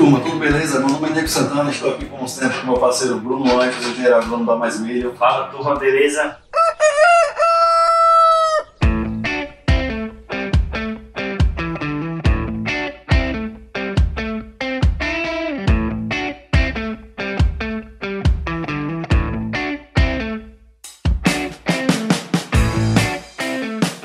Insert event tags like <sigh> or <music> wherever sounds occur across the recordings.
turma, tudo beleza? Meu nome é Nico Santana, estou aqui como sempre com meu parceiro Bruno Anjos, engenheiro agrônomo da Mais Milho. Fala turma, beleza?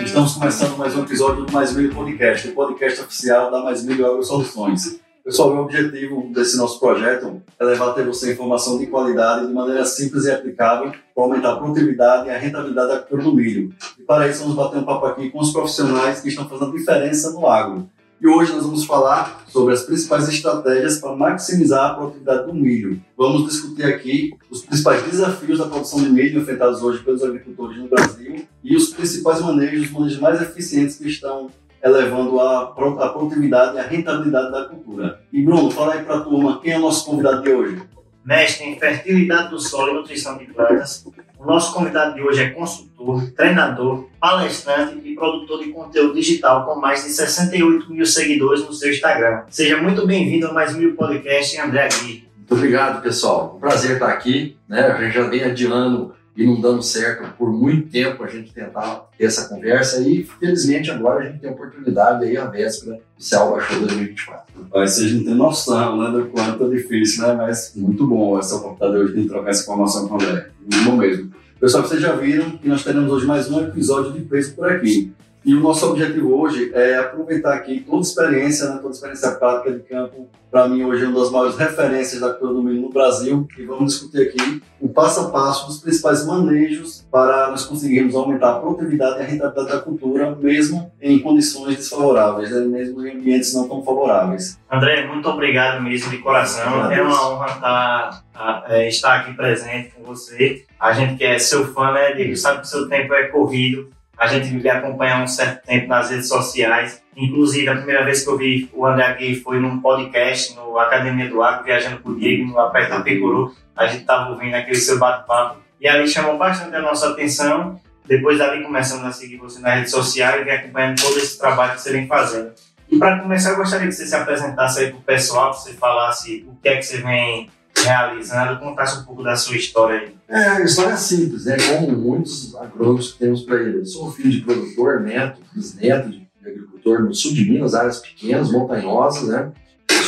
Estamos começando mais um episódio do Mais Milho Podcast, o podcast oficial da Mais Milho Agro Soluções. Pessoal, o objetivo desse nosso projeto é levar até você informação de qualidade de maneira simples e aplicável para aumentar a produtividade e a rentabilidade da cultura do milho. E para isso, vamos bater um papo aqui com os profissionais que estão fazendo diferença no agro. E hoje nós vamos falar sobre as principais estratégias para maximizar a produtividade do milho. Vamos discutir aqui os principais desafios da produção de milho enfrentados hoje pelos agricultores no Brasil e os principais manejos, os manejos mais eficientes que estão elevando a, a produtividade e a rentabilidade da cultura. E Bruno, fala aí para a turma, quem é o nosso convidado de hoje? Mestre em fertilidade do solo e nutrição de plantas. O nosso convidado de hoje é consultor, treinador, palestrante e produtor de conteúdo digital com mais de 68 mil seguidores no seu Instagram. Seja muito bem-vindo a mais mil podcast, André Agui. Muito obrigado, pessoal. Um prazer estar aqui. Né? A gente já vem adiando e não dando certo por muito tempo a gente tentar ter essa conversa e felizmente agora a gente tem a oportunidade aí a véspera ser Alba Show 2024. Mas vocês não têm noção né, do quanto é difícil, né? Mas muito bom essa oportunidade hoje de trocar essa informação com o André. Muito bom mesmo. Pessoal, vocês já viram que nós teremos hoje mais um episódio de preço por aqui. E o nosso objetivo hoje é aproveitar aqui toda a experiência, né, toda a experiência prática de campo. Para mim, hoje é uma das maiores referências da cultura do milho no Brasil. E vamos discutir aqui o passo a passo dos principais manejos para nós conseguirmos aumentar a produtividade e a rentabilidade da cultura, mesmo em condições desfavoráveis, né, mesmo em ambientes não tão favoráveis. André, muito obrigado mesmo de coração. É uma honra estar, é, estar aqui presente com você. A gente que é seu fã, né, Diego? Sabe que o seu tempo é corrido a gente me acompanha há um certo tempo nas redes sociais. Inclusive, a primeira vez que eu vi o André Gay foi num podcast no Academia do Agro, viajando com o Diego, no Aperta Picuru. A gente estava ouvindo aquele seu bate-papo. E ali chamou bastante a nossa atenção. Depois dali começamos a seguir você na rede social e vem acompanhando todo esse trabalho que você vem fazendo. E para começar, eu gostaria que você se apresentasse aí para o pessoal, que você falasse o que é que você vem realizando, contasse um pouco da sua história aí. É, a história é simples, né? Como muitos agrônomos que temos para ele. Eu sou filho de produtor, neto, bisneto de agricultor no sul de Minas, áreas pequenas, montanhosas, né?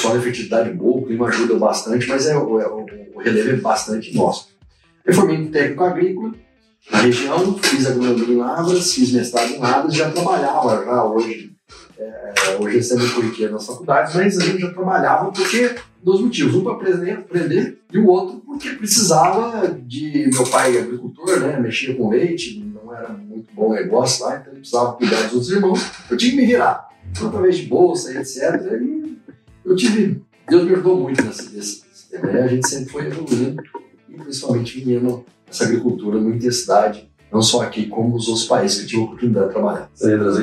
Solo de fertilidade boa, o clima ajuda bastante, mas é, o, é, o relevo é bastante nosso. Eu formei em técnico agrícola na região, fiz agronomia em Lavras, fiz mestrado em Lavras, já trabalhava já hoje é, hoje é sempre corriqueiro nas faculdades, mas a gente já trabalhava porque dois motivos. Um para aprender, aprender e o outro porque precisava de. Meu pai agricultor, né? Mexia com leite, não era muito bom negócio lá, então ele precisava cuidar dos outros irmãos. Eu tinha que me virar. Através de bolsa etc. E eu tive. Deus me ajudou muito nesse, nesse sistema. Né? A gente sempre foi evoluindo e principalmente vindo essa agricultura numa intensidade não só aqui, como nos outros países que eu tive a oportunidade de trabalhar.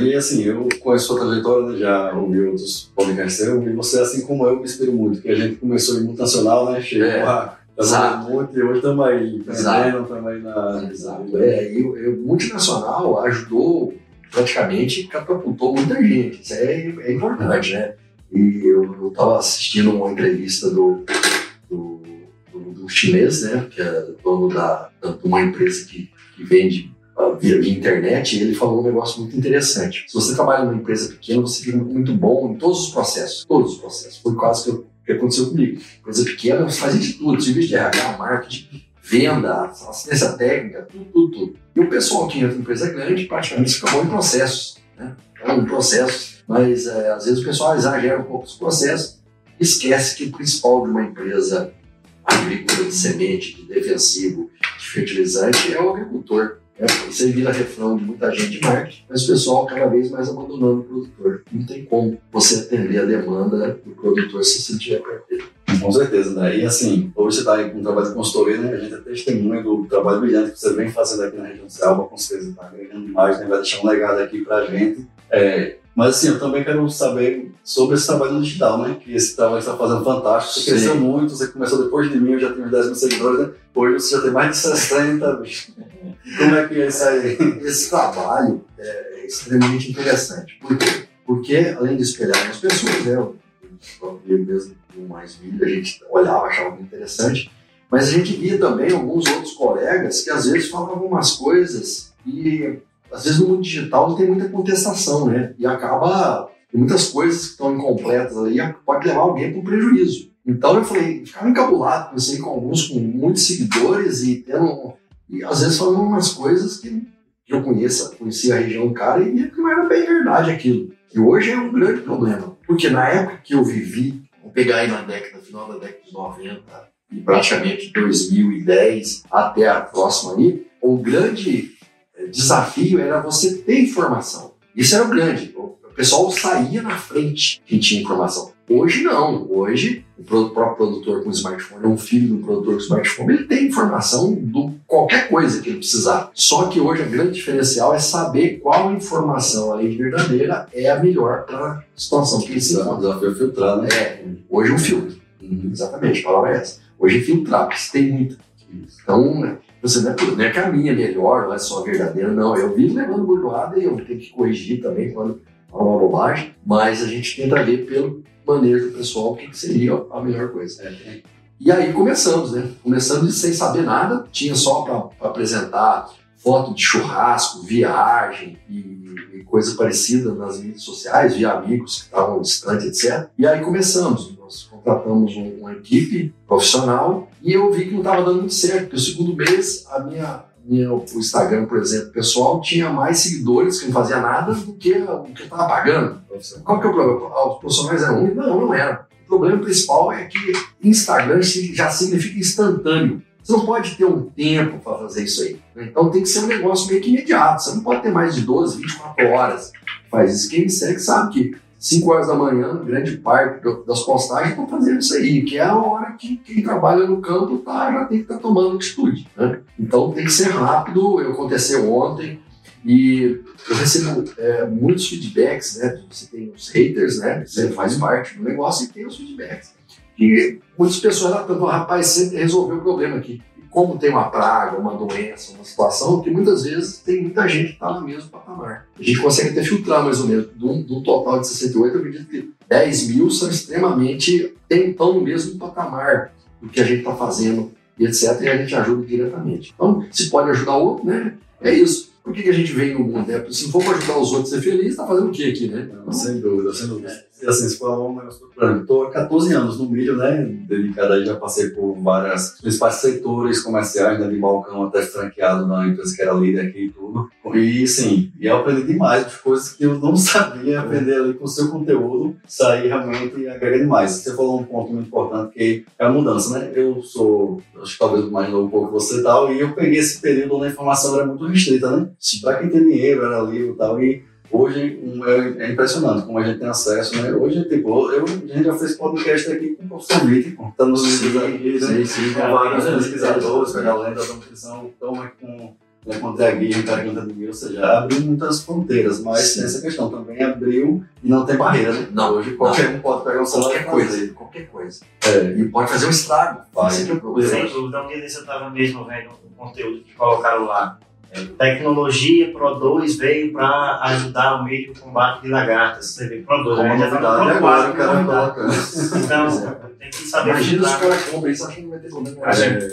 E assim, eu conheço sua trajetória, né, já ouvi outros podcasts e você, assim como eu, me inspiro muito, que a gente começou em multinacional, né, chegou é. a Exato. muito e hoje estamos aí, aprendendo, estamos aí na... Exato, é, e o multinacional ajudou, praticamente catapultou muita gente, isso é, é importante, né? E eu estava assistindo uma entrevista do, do, do, do, chinês, né, que é dono da, de uma empresa que que vende via, internet, ele falou um negócio muito interessante. Se você trabalha numa empresa pequena, você fica muito bom em todos os processos, todos os processos. Foi quase que, que aconteceu comigo. Empresa pequena, você faz de tudo, serviço de RH, marketing, venda, assistência técnica, tudo, tudo, tudo. E o pessoal que entra em empresa grande praticamente fica bom em processos, né? Um processo, mas é, às vezes o pessoal exagera um pouco os processos esquece que o principal de uma empresa agrícola de semente, de defensivo, de fertilizante é o agricultor. Né? Isso aí vira refrão de muita gente de marketing, mas o pessoal cada vez mais abandonando o produtor. Não tem como você atender a demanda do produtor se você tiver carteira. Com certeza, né? E assim, hoje você está com um trabalho de consultoria, né? A gente é testemunha do trabalho brilhante que você vem fazendo aqui na região de Selva, com certeza está agregando demais, né? Vai deixar um legado aqui para a gente. É, mas assim, eu também quero saber sobre esse trabalho digital, né? Que esse trabalho está fazendo fantástico. Você Sim. cresceu muito, você começou depois de mim, eu já tenho uns 10 mil seguidores, né? Hoje você já tem mais de 60, bicho. Como é que é isso aí? Esse trabalho é extremamente interessante. Por quê? Porque, além de espelhar as pessoas, né? Eu mesmo do Mais Milho, a gente olhava, achava interessante, mas a gente via também alguns outros colegas que às vezes falavam umas coisas e às vezes no mundo digital não tem muita contestação, né? E acaba, muitas coisas que estão incompletas ali, pode levar alguém para um prejuízo. Então eu falei, ficava encabulado, comecei com alguns com muitos seguidores e tendo, e às vezes falando umas coisas que eu conheça, conhecia a região do cara e não era bem verdade aquilo. E hoje é um grande problema, porque na época que eu vivi, vou pegar aí na década, final da década de 90 e praticamente 2010 até a próxima ali, o grande desafio era você ter informação. Isso era o grande. O pessoal saía na frente que tinha informação. Hoje não. Hoje, o próprio produtor com smartphone, um filho do produtor com smartphone, ele tem informação de qualquer coisa que ele precisar. Só que hoje a grande diferencial é saber qual informação, além de verdadeira, é a melhor para a situação que ele se encontra. O desafio é filtrar, né? É, hoje um filtro. Uhum. Exatamente, a palavra é essa. Hoje é filtrar, porque tem muito. Então, né, você não é, não é que a minha é melhor, não é só verdadeira, não. Eu vivo levando bordoada e eu tenho que corrigir também quando fala uma bobagem, mas a gente tenta ver pelo manejo pessoal o que seria a melhor coisa. É. E aí começamos, né? Começamos sem saber nada, tinha só para apresentar foto de churrasco, viagem e, e, coisa parecida nas mídias sociais, de amigos que estavam distantes, etc. E aí começamos, nós contratamos um, uma equipe profissional e eu vi que não estava dando muito certo, porque o segundo mês a minha minha, o Instagram, por exemplo, pessoal, tinha mais seguidores que não fazia nada do que o que eu estava pagando. Qual que é o problema? Ah, os profissionais eram ruins? Não, não era. O problema principal é que Instagram já significa instantâneo. Você não pode ter um tempo para fazer isso aí. Né? Então tem que ser um negócio meio que imediato. Você não pode ter mais de 12, 24 horas. Faz isso. Quem me segue sabe que 5 horas da manhã, grande parte das postagens estão fazendo isso aí, que é a hora que quem trabalha no campo tá, já tem que estar tá tomando atitude. Né? Então tem que ser rápido. Aconteceu ontem e eu recebo é, muitos feedbacks, né? Você tem os haters, né? Você faz parte do negócio e tem os feedbacks. E muitas pessoas estão, rapaz, você resolveu o problema aqui como tem uma praga, uma doença, uma situação, que muitas vezes tem muita gente que está no mesmo patamar. A gente consegue até filtrar mais ou menos. De um, de um total de 68, eu acredito que 10 mil são extremamente, estão no mesmo patamar do que a gente está fazendo, e etc. E a gente ajuda diretamente. Então, se pode ajudar o outro, né? É isso. Por que, que a gente vem no mundo? Né? Se for para ajudar os outros a ser feliz, está fazendo o quê aqui, né? Não, sem dúvida, sem dúvida. É. Assim, se for um negócio Estou há 14 anos no milho, né? Dedicado aí, já passei por vários principais setores comerciais, né? de balcão até franqueado na empresa que era líder aqui e tudo. E sim, e eu aprendi demais de coisas que eu não <laughs> sabia aprender ali com o seu conteúdo, sair realmente e agregar demais. Você falou um ponto muito importante que é a mudança, né? Eu sou, acho que talvez mais novo um pouco você e tal, e eu peguei esse período onde a informação era muito restrita, né? Para quem tem dinheiro, era livro e tal, e Hoje é, é, impressionante como a gente tem acesso, né? Hoje, tipo, eu, a gente já fez podcast aqui com o professor Mítico, está nos aqui, né? Com vários pesquisadores, com a galera da nutrição, estão aqui com né, com o Draghi, Carlinhos admira, ou seja, abriu muitas fronteiras, mas Sim. essa questão também abriu e não tem barreira, né? Não, hoje qualquer não. um pode pegar um celular qualquer coisa, qualquer coisa. É. E pode fazer um estrago, vai. Esse é o problema. Sem dúvida, um dia desse eu estava mesmo vendo o conteúdo que colocaram lá Tecnologia Pro2 veio para ajudar o meio de combate de lagartas. Você vê, Pro2, né? Já tá no Pro 4, o cara coloca. Então, tem que saber Imagina se o cara compra isso, acho que não vai ter problema. É.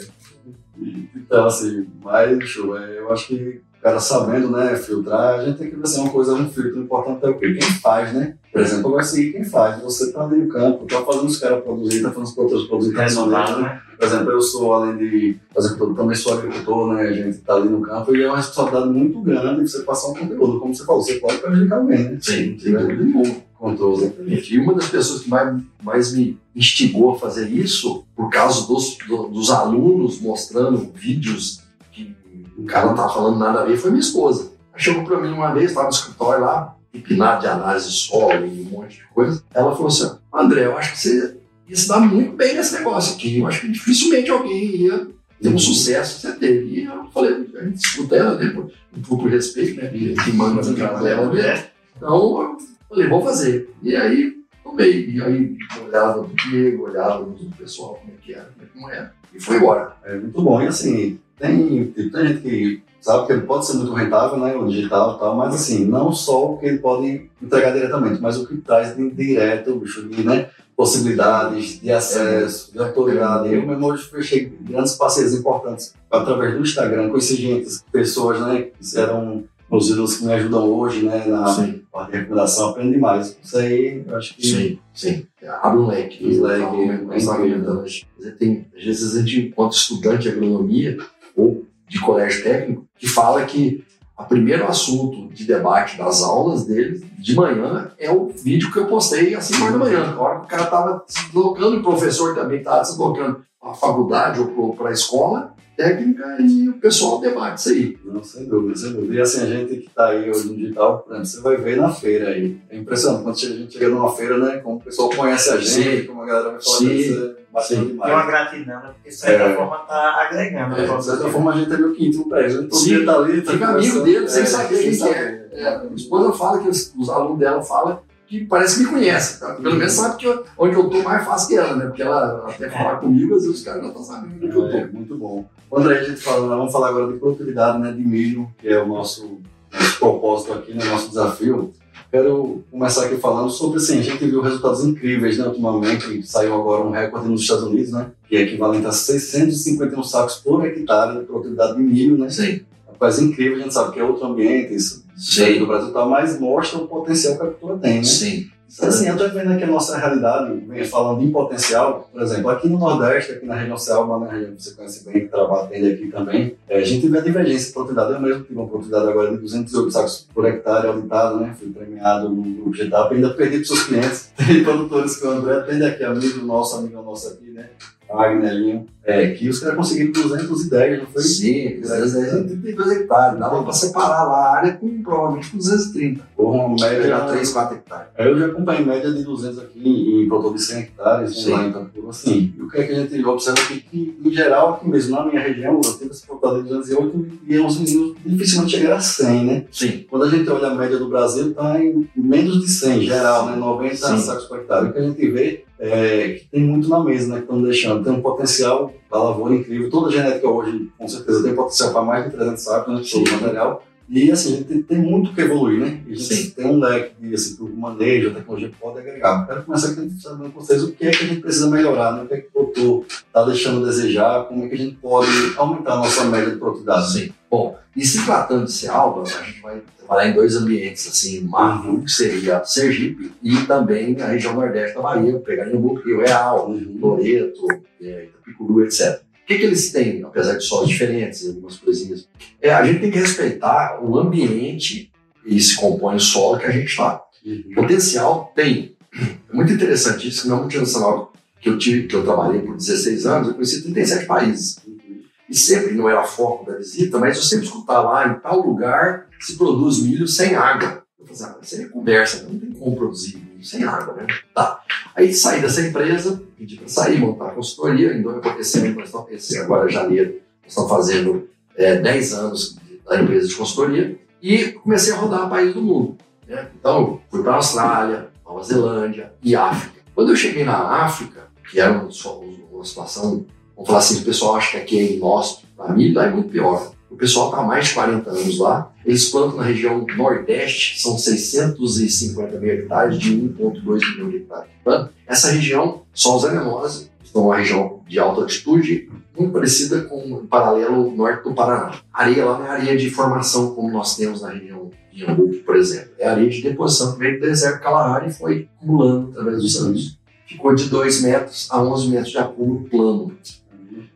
Então, assim, mas, show, é, eu acho que cara sabendo, né, filtrar, a gente tem que ver se é uma coisa, um filtro importante é o quê? Quem faz, né? Por exemplo, eu gosto de seguir quem faz. Você tá ali no campo, tá fazendo os caras produzir, tá fazendo os outros produzir, tá né? Por exemplo, eu sou, além de fazer tudo, também sou agricultor, né? A gente tá ali no campo e é uma responsabilidade muito grande você passar um conteúdo. Como você falou, você pode prejudicar alguém, né? Sim, sem dúvida nenhuma. Controle. Exatamente. E uma das pessoas que mais, mais me instigou a fazer isso, por causa dos, do, dos alunos mostrando vídeos o cara não tava falando nada a ver, foi minha esposa. Ela chegou para mim uma vez, estava no escritório lá, empinado de análise de solo e um monte de coisa. Ela falou assim: André, eu acho que você ia se dar muito bem nesse negócio aqui. Eu acho que dificilmente alguém ia ter um sucesso que você teve. E eu falei, a gente escuta ela, né? Por, por respeito, né? Que manda no canal dela, né? Então, eu falei, vou fazer. E aí, tomei. E aí, olhava do Diego, olhava do pessoal, como é que era, como é era. E foi embora. É muito bom. E assim, tem, tem gente que sabe que ele pode ser muito rentável, né, o digital e tal, mas assim, não só o que ele pode entregar diretamente, mas o que traz de direto, bicho, de, né, possibilidades de acesso, de autoridade. Eu mesmo hoje fechei grandes parceiros importantes através do Instagram, conheci gente, pessoas né, que eram os ídolos que me ajudam hoje, né, na Sim. parte de recomendação, aprendo demais. Isso aí, eu acho que Sim, sim. Abre um leque. Um leque, Tem, às vezes a gente encontra estudante de agronomia ou de colégio técnico que fala que o primeiro assunto de debate das aulas deles de manhã é o vídeo que eu postei às 5 horas da manhã. A hora que o cara estava se deslocando, o professor também estava se deslocando para a faculdade ou para a escola técnica e o pessoal debate isso aí. Não, sem dúvida, sem dúvida. E assim, a gente que está aí hoje no digital, por exemplo, você vai ver na feira aí. É impressionante. Quando a gente chega numa feira, né? Como o pessoal conhece a gente, Sim. como a galera vai falar Sim. É Sim. Tem uma gratidão? Porque de certa É. forma tá agregando. né? É, de certa forma, a gente é meio que íntimo pra eles. Sim. dia tá ali, tá Fica amigo dele sem É, saber quem que. É, a minha esposa fala que os, os alunos dela falam que parece que me conhece. Tá? Pelo menos sabe que eu- onde eu tô mais fácil que ela, né? Porque ela até fala comigo, às vezes os caras não estão sabendo onde eu É, tô. muito bom. André, a gente fala, vamos falar agora de produtividade né, de milho, que é o nosso, nosso propósito aqui, né, nosso desafio. Quero começar aqui falando sobre, assim, a gente viu resultados incríveis, né, ultimamente, saiu agora um recorde nos Estados Unidos, né, que é equivalente a 651 sacos por hectare de produtividade de milho, né, Sim, coisa incrível, a gente sabe que é outro ambiente, isso Sim. do Brasil e tal, mas mostra o potencial que a cultura tem, né. sim. Assim, eu estou vendo aqui a nossa realidade, falando em potencial, por exemplo, aqui no Nordeste, aqui na região Selma, na região que você conhece bem, que trabalha atende aqui também, é, a gente vê a divergência de produtividade. Eu mesmo tive uma produtividade agora de 208 sacos por hectare auditado, né? Fui premiado no GTAP, ainda perdi para os seus clientes. <laughs> Tem produtores que o André atende aqui, amigo nosso, amigo nosso aqui, né? Wagnelinho, é, que os caras conseguiram 210, não foi? Sim, 232 hectares. Dava para separar lá a área com provavelmente com 230. Por uma média Pegar 3, 4 hectares. Aí eu já acompanhei média de 200 aqui em produtor de 100 hectares, Sim. lá em Itapuru, assim. E o que é que a gente observa aqui, que em geral, aqui mesmo na minha região, eu tive esse produtor de 208 e os meninos dificilmente chegaram a 100, né? Sim, Quando a gente olha a média do Brasil, está em menos de 100, em geral, né? 90 Sim. sacos por hectare. O que a gente vê é que tem muito na mesa, né? Que estão deixando. Tem um potencial da lavoura incrível. Toda a genética hoje, com certeza, tem potencial para mais de 300 sacos, né? Todo o material. E assim, a gente tem, tem muito que evoluir, né? A gente Sim. tem um leque de assim, que o manejo, a tecnologia pode agregar. Quero começar aqui sabendo com vocês o que é que a gente precisa melhorar, né? O que é que o produtor está deixando a desejar, como é que a gente pode aumentar a nossa média de produtividade. sim. Bom, e se tratando de Cealba, a gente vai trabalhar em dois ambientes, assim, Marco, que seria Sergipe, e também a região nordeste da Bahia, pegar em Rio Real, Uhum. Loreto, é, Itapicuru, etc. O que, que eles têm, apesar de solos diferentes, algumas coisinhas? É, a gente tem que respeitar o ambiente e se compõe o solo que a gente está. Uhum. Potencial tem. É muito interessante isso, que na multinacional que eu tive, que eu trabalhei por 16 anos, eu conheci 37 países. E sempre, não era foco da visita, mas eu sempre escutava lá, em tal lugar se produz milho sem água. Eu falei, assim, ah, isso aí é conversa, não tem como produzir milho sem água, né? Tá. Aí saí dessa empresa, pedi para sair, montar a consultoria, em esse ano, nós estamos, esse agora é janeiro, nós estamos fazendo é, 10 anos da empresa de consultoria, e comecei a rodar países do mundo. né? Então, fui para a Austrália, Nova Zelândia e África. Quando eu cheguei na África, que era uma situação, vamos falar assim, o pessoal acha que aqui é inóspito, para mim lá é muito pior. O pessoal está há mais de 40 anos lá, eles plantam na região Nordeste, são 650 mil hectares de 1,2 milhão de hectares. Essa região, solos arenosos, estão uma região de alta altitude, muito parecida com o paralelo norte do Paraná. A areia lá não é areia de formação como nós temos na região de Iambuque, por exemplo. É areia de deposição veio do deserto Kalahari e foi acumulando através dos anos. Ficou de 2 metros a 11 metros de acúmulo plano.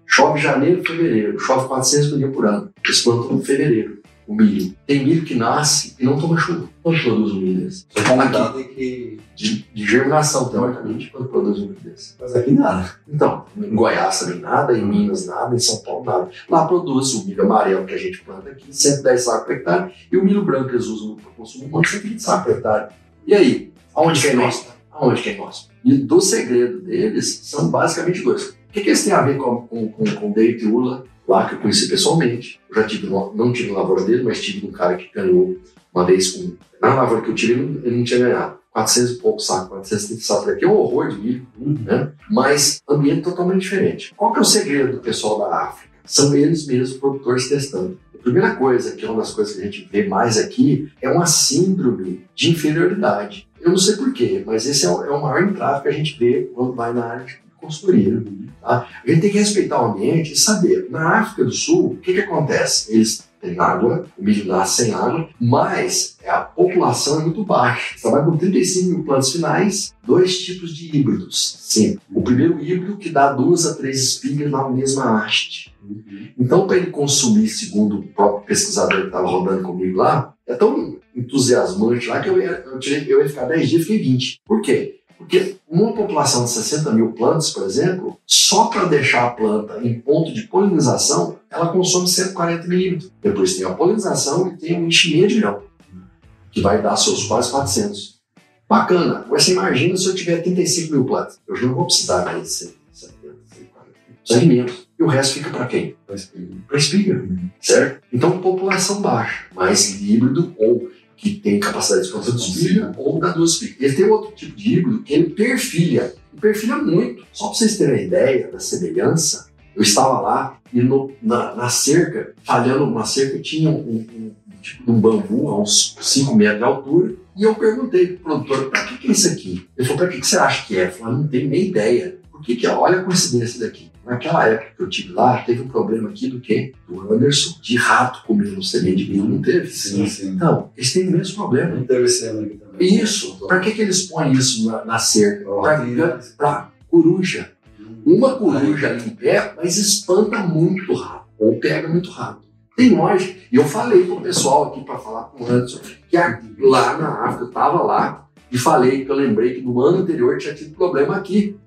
Chove janeiro, fevereiro. Chove 400 milhões por ano. Eles plantam no fevereiro o milho. Tem milho que nasce e não toma chuva. Quando produz um milho desse? Só comunidade que De, de germinação, teoricamente, quando produz um milho desse. faz aqui nada. Então, em Goiás também nada, em Minas nada, em São Paulo nada. Lá produz o milho amarelo que a gente planta aqui, 110 sacos por hectare, e o milho branco que eles usam para consumo humano, 120 sacos por hectare. E aí? Aonde que é nosso? Aonde que é nosso? E do segredo deles são basicamente dois. Que, que eles têm a ver com, com, com, com o David Ula, lá que eu conheci pessoalmente? Eu já tive, não tive na lavoura dele, mas tive um cara que ganhou uma vez com. Na lavoura que eu tive, ele não- tinha ganhado. 400 e poucos sacos, 430 sacos aqui, é um horror de milho né? mas ambiente totalmente diferente. Qual que é o segredo do pessoal da África? São eles mesmos produtores testando. A primeira coisa, que é uma das coisas que a gente vê mais aqui, é uma síndrome de inferioridade. Eu não sei porquê, mas esse é o, é o maior entrave que a gente vê quando vai na área consultoria. Tá? A gente tem que respeitar o ambiente e saber. Na África do Sul, o que, que acontece? Eles têm água, o milho nasce sem água, mas a população é muito baixa. Você trabalha com 35 mil plantas finais, dois tipos de híbridos. Sim. O primeiro híbrido que dá duas a três espigas na mesma haste. Então, para ele consumir, segundo o próprio pesquisador que estava rodando comigo lá, é tão entusiasmante lá que eu ia, eu, eu ia ficar 10 dias, fiquei 20. Por quê? Porque uma população de 60 mil plantas, por exemplo, só para deixar a planta em ponto de polinização, ela consome 140 milímetros. Depois tem a polinização e tem o enchimento de grão, que vai dar seus quase 400. Bacana. Agora você imagina se eu tiver 35 mil plantas. Eu já não vou precisar mais de 70, 140 menos. E o resto fica para quem? Para espiga. Uhum. Certo? Então, população baixa, mais híbrido ou que tem capacidade de espiga ou da duas espigas. Ele tem outro tipo de híbrido que ele perfilha. E perfilha muito. Só para vocês terem a ideia da semelhança, eu estava lá e no, na, na, cerca, falhando uma cerca, tinha um, um, tipo um bambu a uns 5 metros de altura. E eu perguntei pro produtor, para que, que é isso aqui? Ele falou, para que, que você acha que é? Eu falei, não tenho nem ideia. Por que, que é? Olha a coincidência daqui. Naquela época que eu tive lá, teve um problema aqui do quê? Do Anderson, de rato comendo semente de milho, não teve? Sim, sim. Então, eles têm o mesmo problema. Não teve também. Isso. Para que, que eles põem isso na, na cerca? Para coruja. Uma coruja ali em pé, mas espanta muito rato, ou pega muito rato. Tem lógica. E eu falei pro pessoal aqui para falar com o Anderson, que lá na África, eu estava lá, e falei que eu lembrei que no ano anterior tinha tido problema aqui.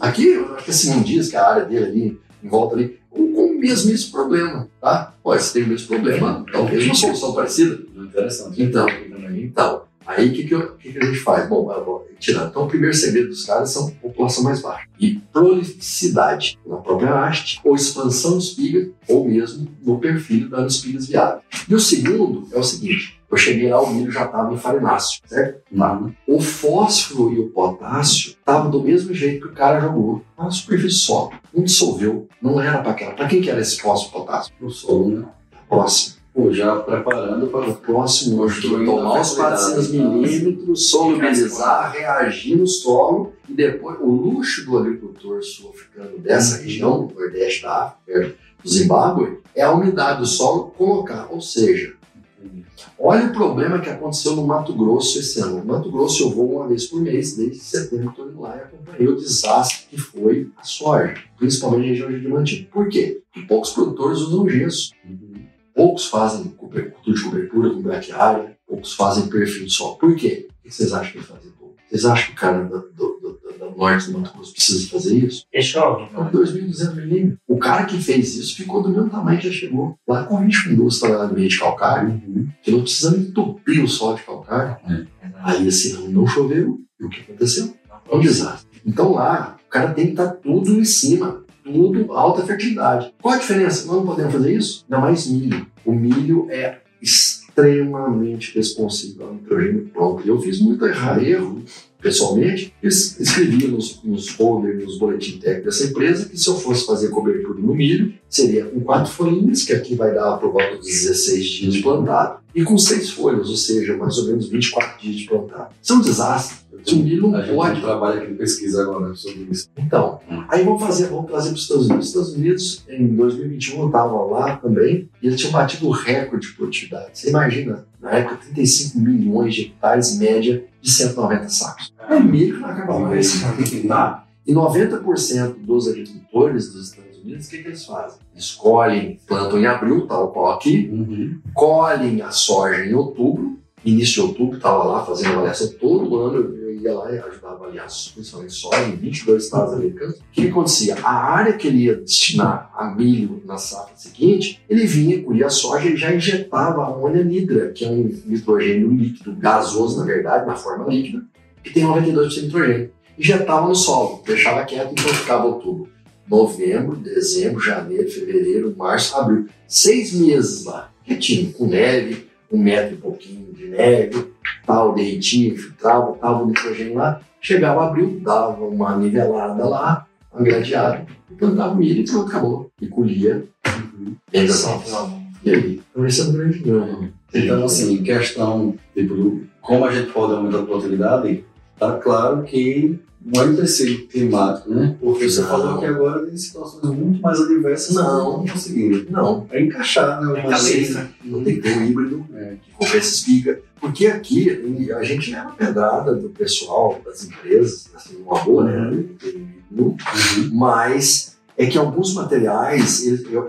Aqui, eu acho que é Simão Dias, que a área dele ali, em volta ali, com, com o mesmo problema, tá? Pô, se tem o mesmo problema, talvez uma solução parecida. Interessante. Então, então aí o que, que, que, que, a gente faz? Bom, vou tirar. Então, o primeiro segredo dos caras são população mais baixa. E prolificidade na própria haste, ou expansão de espiga, ou mesmo no perfil dando espigas viáveis. E o segundo é o seguinte, eu cheguei lá, o milho já estava em farináceo, certo? Uhum. O fósforo e o potássio estavam do mesmo jeito que o cara jogou na superfície solo. Não dissolveu. Não era para aquela. Para quem que era esse fósforo e potássio? Para o solo, né? Próximo. Pô, já preparando para o próximo tomar os 400 milímetros, solubilizar, reagir no solo e depois o luxo do agricultor sul-africano dessa uhum. região, do Nordeste da África, do Zimbábue, é a umidade do solo colocar, ou seja, Olha o problema que aconteceu no Mato Grosso esse ano. No Mato Grosso eu vou uma vez por mês, desde setembro estou indo lá e acompanhei o desastre que foi a soja, principalmente na região de Diamantino. Por quê? Porque poucos produtores usam gesso. Poucos fazem cultura de cobertura com braquiária, poucos fazem perfil de solo. Por quê? O que vocês acham que fazem pouco? Vocês acham que o cara do, do, do, Mato Grosso precisa fazer isso? É chove. É 2.200 milímetros. O cara que fez isso ficou do mesmo tamanho que já chegou. Lá com 20 duas toneladas meio de calcário, uhum. que não precisa entupir o solo de calcário. É. Aí esse ano não choveu. E o que aconteceu? É um desastre. Então lá, o cara tem que estar tudo em cima tudo alta fertilidade. Qual a diferença? Nós não podemos fazer isso? Ainda mais milho. O milho é extremamente responsivo ao nitrogênio próprio. Eu fiz muito erro, pessoalmente, escrevi nos, nos folders, nos boletins técnicos dessa empresa, que se eu fosse fazer cobertura no milho, seria com quatro folhinhas, que aqui vai dar por volta dos 16 dias de plantado, e com seis folhas, ou seja, mais ou menos 24 dias de plantado. Isso é um desastre. Milho não a pode. gente trabalha aqui em pesquisa agora sobre isso. Então, aí vamos fazer, vamos trazer para os Estados Unidos. Os Estados Unidos, em 2021, eu estava lá também, e eles tinham batido o recorde de produtividade. Você imagina, na época, 35 milhões de hectares, média de 190 sacos. É milho que não acaba mais. Tá? E 90% dos agricultores dos Estados Unidos, o que, que eles fazem? Escolhem, plantam em abril, tal qual aqui, uhum. colhem a soja em outubro, início de outubro, estava lá fazendo avaliação todo ano, ia lá e ajudava a avaliar principalmente soja em 22 estados americanos. O que, acontecia? A área que ele ia destinar a milho na safra seguinte, ele vinha, colhia a soja e já injetava amônia nidra, que é um nitrogênio líquido, gasoso na verdade, na forma líquida, que tem 92% de nitrogênio. Injetava no solo, deixava quieto enquanto ficava outubro. Novembro, dezembro, janeiro, fevereiro, março, abril. Seis meses lá, quietinho, com neve, um metro e pouquinho de neve, tal, derretia, infiltrava, tal, o nitrogênio lá. Chegava abril, dava uma nivelada lá, uma gradeada, plantava milho e pronto, acabou. E colhia uhum. bem E aí? Então esse é um grande ganho. Então, assim, questão, tipo, como a gente pode aumentar a produtividade, Tá claro que não é um tecido climático, né? Porque você Não. falou que agora tem situações muito mais adversas Não. que conseguindo. Não, É encaixar, né? É o conceito. cabeça. não tem que ter um híbrido É. que compensa espiga. Porque aqui a gente leva pedrada do pessoal, das empresas, assim, uma boa, né? Uhum. Mas é que alguns materiais,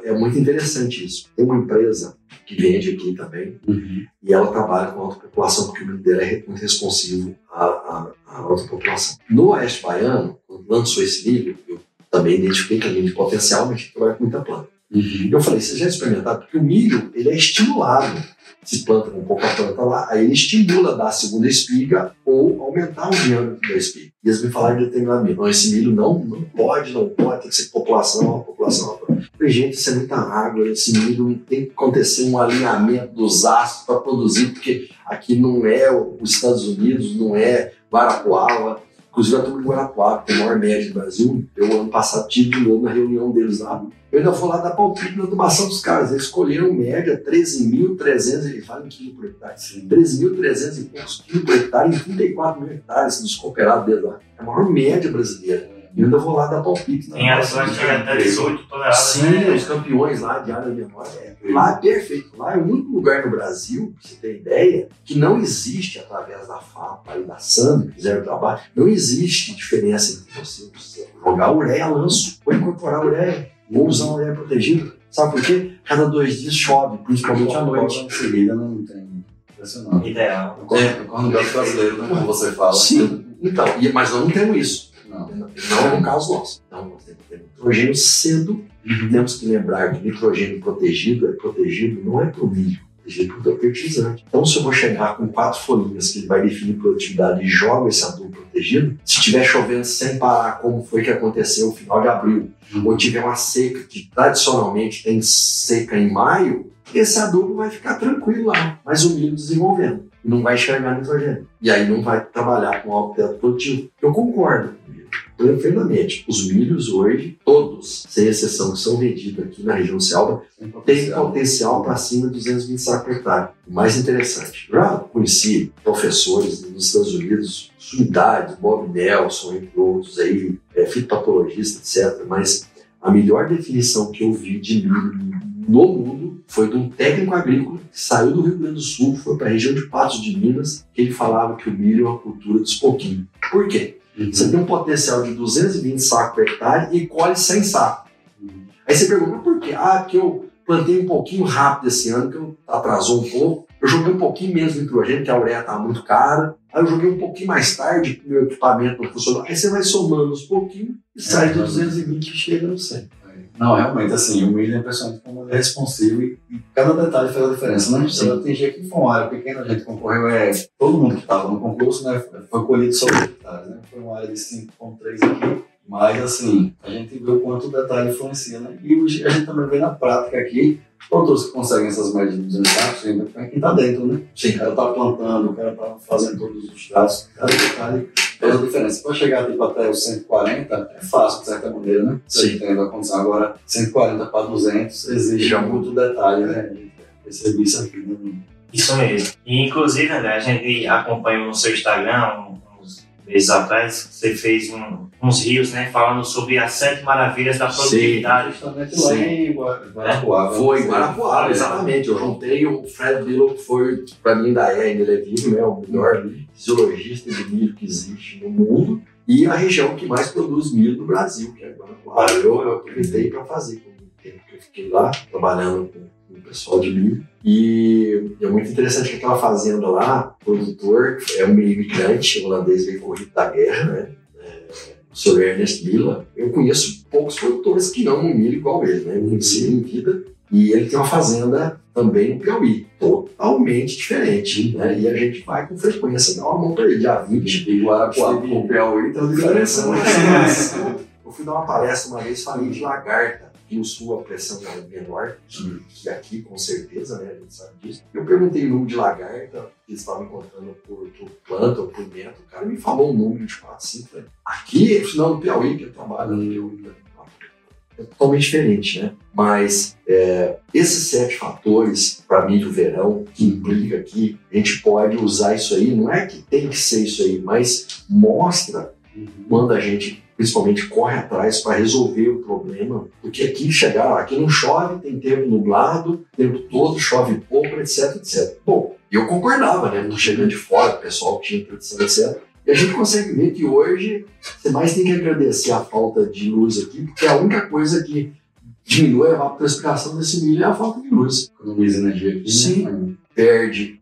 é muito interessante isso. Tem uma empresa que vende aqui também, Uhum. e ela trabalha com alta população, porque o milho dela é muito responsivo à, à, à alta população. No Oeste Baiano, quando lançou esse milho, eu também identifiquei que é milho de potencial, mas que trabalha com muita planta. Uhum. Eu falei, vocês já experimentaram? Porque o milho, ele é estimulado. Se planta com pouca planta lá, aí ele estimula a dar a segunda espiga ou aumentar o diâmetro da espiga. E eles me falaram de determinado milho. Não, esse milho não, não pode, não pode, tem que ser população, população. Eu falei, gente, isso é muita água, esse milho tem que acontecer um alinhamento dos astros para produzir, porque aqui não é os Estados Unidos, não é Guarapuava. Inclusive a turma de Guarapuava, que é a maior média do Brasil, eu ano passado tive de novo na reunião deles lá. Eu ainda vou lá dar palpite na adubação dos caras. Eles escolheram média 13.300, eles falam em quilo por hectare. 13.300 e poucos quilos por hectare em 34 mil hectares dos cooperados deles lá. É a maior média brasileira. E eu ainda vou lá dar palpite. na Tem que chegar caras. até 18 toneladas. Sim, né? os campeões lá de área menor. É, lá é perfeito. Lá é o único lugar no Brasil, pra você ter ideia, que não existe, através da FAPA e da SAM, que fizeram o trabalho, não existe diferença entre você jogar ureia lanço ou incorporar ureia, ou usar ureia protegida. Sabe por quê? Cada dois dias chove, principalmente à noite. Em seguida não tem. Impressionante. Ideal. O corno- o corno-gato brasileiro, né? Como você fala. Sim, então, mas nós não temos isso. Não. Não é no caso nosso. Então, nós temos que ter nitrogênio cedo Temos que lembrar que nitrogênio protegido é protegido não é para o milho, é protegido para o fertilizante. Então, se eu vou chegar com quatro folhinhas que ele vai definir produtividade e jogo esse adubo protegido, se estiver chovendo sem parar, como foi que aconteceu no final de abril, ou tiver uma seca que tradicionalmente tem seca em maio, esse adubo vai ficar tranquilo lá, mas o milho desenvolvendo. Não vai enxergar nitrogênio. E aí não vai trabalhar com alto teto produtivo. Eu concordo plenamente. Os milhos hoje, todos, sem exceção, que são vendidos aqui na região selva, têm potencial para cima de 220 sacos por hectare. O mais interessante, já conheci professores nos Estados Unidos, Suidade, Bob Nelson, entre outros aí, é, fitopatologista, etc. Mas a melhor definição que eu vi de milho no mundo foi de um técnico agrícola que saiu do Rio Grande do Sul, foi para a região de Patos de Minas, que ele falava que o milho é uma cultura dos pouquinhos. Por quê? Você tem um potencial de 220 sacos por hectare e colhe 100 sacos. Aí você pergunta, por quê? Ah, porque eu plantei um pouquinho rápido esse ano, que eu atrasou um pouco. Eu joguei um pouquinho menos de nitrogênio, que a ureia estava muito cara. Aí eu joguei um pouquinho mais tarde, que meu equipamento não funcionou. Aí você vai somando uns pouquinhos e sai de 220 e chega no 100. Não, realmente, assim, o milho é impressionante como ele é responsivo e, e cada detalhe faz a diferença, né? Sim. Eu atingi aqui foi uma área pequena, a gente concorreu, é, todo mundo que estava no concurso, né, foi colhido só 8 hectares, né? Foi uma área de 5,3 aqui, mas, assim, a gente vê o quanto o detalhe influencia, né? E a gente também vê na prática aqui, produtores que conseguem essas médias de 200 sacos, ainda é quem está dentro, né? Sim. O cara tá plantando, o cara tá fazendo todos os traços, cada detalhe faz a diferença. Para chegar tipo, até os 140, é fácil, de certa maneira, né? Você Sim. entende a condição. Agora, 140 para 200 exige Já muito detalhe, né? Percebi isso aqui, né? Isso mesmo. E, inclusive, André, a gente acompanhou no seu Instagram, meses atrás, você fez um- uns rios, né, falando sobre as sete maravilhas da produtividade. Justamente lá em Gua- Guarapuava. Foi né? Guarapuava, exatamente. Eu juntei o Fred Billow, que foi, para mim, ainda é, ainda ele é vivo, né? O melhor fisiologista de milho que existe no mundo. E a região que mais produz milho no Brasil, que é Guarapuava. Eu eu aproveitei para fazer, com o tempo que eu fiquei lá, trabalhando com, o pessoal de milho. E é muito interessante que aquela fazenda lá, o produtor é um imigrante holandês, veio corrido da guerra, né? o Sr. Ernest Miller, eu conheço poucos produtores que amam milho igual ele, né? Eu conheci ele em vida e ele tem uma fazenda também no Piauí, totalmente diferente, né? E a gente vai com frequência dar uma mão para ele, dia 20 E Guarapuava com o Piauí, então a diferença é Eu fui dar uma palestra uma vez, falei de lagarta, no sul a pressão é menor que, que aqui, com certeza, né? A gente sabe disso. Eu perguntei o número de lagarta que eles estavam encontrando por, por planta ou por metro. O cara me falou um número de 4, 5. Falei, aqui, final do Piauí, que eu trabalho no Piauí. né? é totalmente diferente, né? Mas é, esses sete fatores para milho verão que implica que a gente pode usar isso aí, não é que tem que ser isso aí, mas mostra quando a gente principalmente corre atrás para resolver o problema, porque aqui chegar, aqui não chove, tem tempo nublado, o tempo todo chove pouco, etc, etc. Bom, eu concordava, né? Não chegando de fora, o pessoal tinha tradição, etc. E a gente consegue ver que hoje você mais tem que agradecer a falta de luz aqui, porque a única coisa que diminui a evapotranspiração desse milho é a falta de luz. Economiza energia aqui, Sim. né? Perde